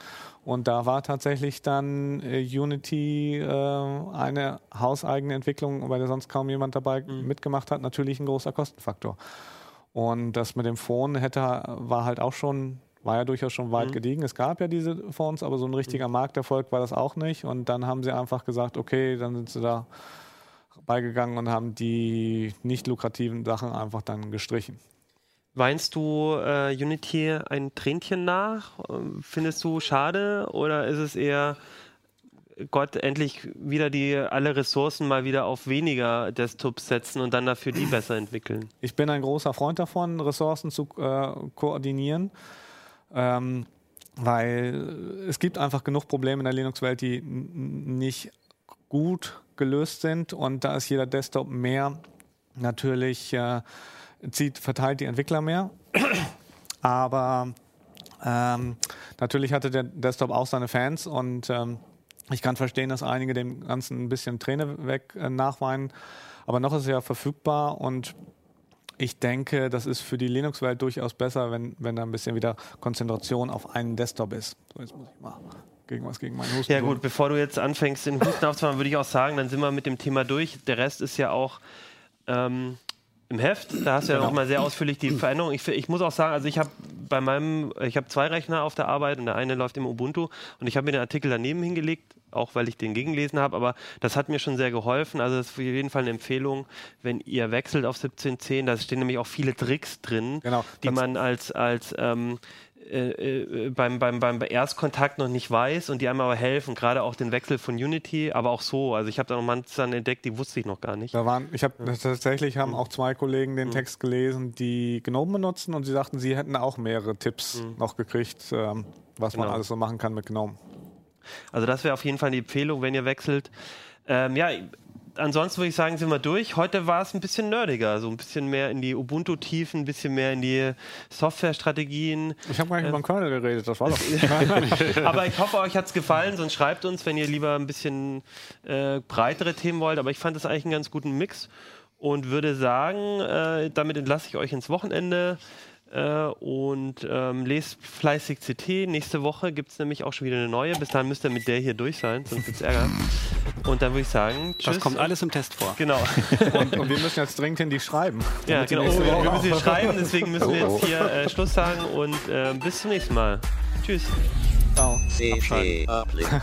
Und da war tatsächlich dann äh, Unity äh, eine hauseigene Entwicklung, weil da sonst kaum jemand dabei mitgemacht hat, natürlich ein großer Kostenfaktor. Und das mit dem Phone hätte, war halt auch schon, war ja durchaus schon weit gediegen. Es gab ja diese Phones, aber so ein richtiger Markterfolg war das auch nicht. Und dann haben sie einfach gesagt, okay, dann sind sie da beigegangen und haben die nicht lukrativen Sachen einfach dann gestrichen. Weinst du äh, Unity ein Tränchen nach? Ähm, Findest du schade oder ist es eher Gott endlich wieder die alle Ressourcen mal wieder auf weniger Desktops setzen und dann dafür die besser entwickeln? Ich bin ein großer Freund davon, Ressourcen zu äh, koordinieren, ähm, weil es gibt einfach genug Probleme in der Linux-Welt, die nicht gut gelöst sind und da ist jeder Desktop mehr natürlich äh, zieht, verteilt die Entwickler mehr. Aber ähm, natürlich hatte der Desktop auch seine Fans und ähm, ich kann verstehen, dass einige dem Ganzen ein bisschen Träne weg äh, nachweinen. Aber noch ist es ja verfügbar und ich denke, das ist für die Linux-Welt durchaus besser, wenn, wenn da ein bisschen wieder Konzentration auf einen Desktop ist. So, jetzt muss ich mal gegen was gegen meinen Husten Ja gut, bevor du jetzt anfängst, den Husten aufzumachen, würde ich auch sagen, dann sind wir mit dem Thema durch. Der Rest ist ja auch ähm, im Heft. Da hast du ja Genau. noch mal sehr ausführlich die Veränderung. Ich, ich muss auch sagen, also ich habe bei meinem, ich habe zwei Rechner auf der Arbeit und der eine läuft im Ubuntu und ich habe mir den Artikel daneben hingelegt, auch weil ich den gegengelesen habe, aber das hat mir schon sehr geholfen. Also das ist auf jeden Fall eine Empfehlung, wenn ihr wechselt auf 17.10. Da stehen nämlich auch viele Tricks drin, Genau. die man als, als ähm, äh, äh, beim, beim, beim Erstkontakt noch nicht weiß und die einem aber helfen, gerade auch den Wechsel von Unity, aber auch so. Also ich habe da noch manche entdeckt, die wusste ich noch gar nicht. Da waren, ich habe tatsächlich Mhm. haben auch zwei Kollegen den Text gelesen, die GNOME benutzen und sie sagten, sie hätten auch mehrere Tipps noch gekriegt, ähm, was man Mhm. Genau. alles so machen kann mit GNOME. Also das wäre auf jeden Fall die Empfehlung, wenn ihr wechselt. Ähm, ja, ansonsten würde ich sagen, sind wir durch. Heute war es ein bisschen nerdiger, so ein bisschen mehr in die Ubuntu-Tiefen, ein bisschen mehr in die Software-Strategien. Ich habe gar nicht über den Kernel geredet, das war doch. Aber ich hoffe, euch hat es gefallen, sonst schreibt uns, wenn ihr lieber ein bisschen äh, breitere Themen wollt. Aber ich fand das eigentlich einen ganz guten Mix. und würde sagen, äh, damit entlasse ich euch ins Wochenende. Äh, und ähm, lest fleißig CT. Nächste Woche gibt es nämlich auch schon wieder eine neue. Bis dahin müsst ihr mit der hier durch sein, sonst gibt es Ärger. Und dann würde ich sagen, tschüss. Das kommt alles im Test vor. Genau. Und, und wir müssen jetzt dringend hin die schreiben. ja, die genau. Oh, wir müssen hier auch- schreiben, deswegen müssen wir Oh, jetzt hier äh, Schluss sagen und äh, bis zum nächsten Mal. Tschüss. Ciao. Uplink.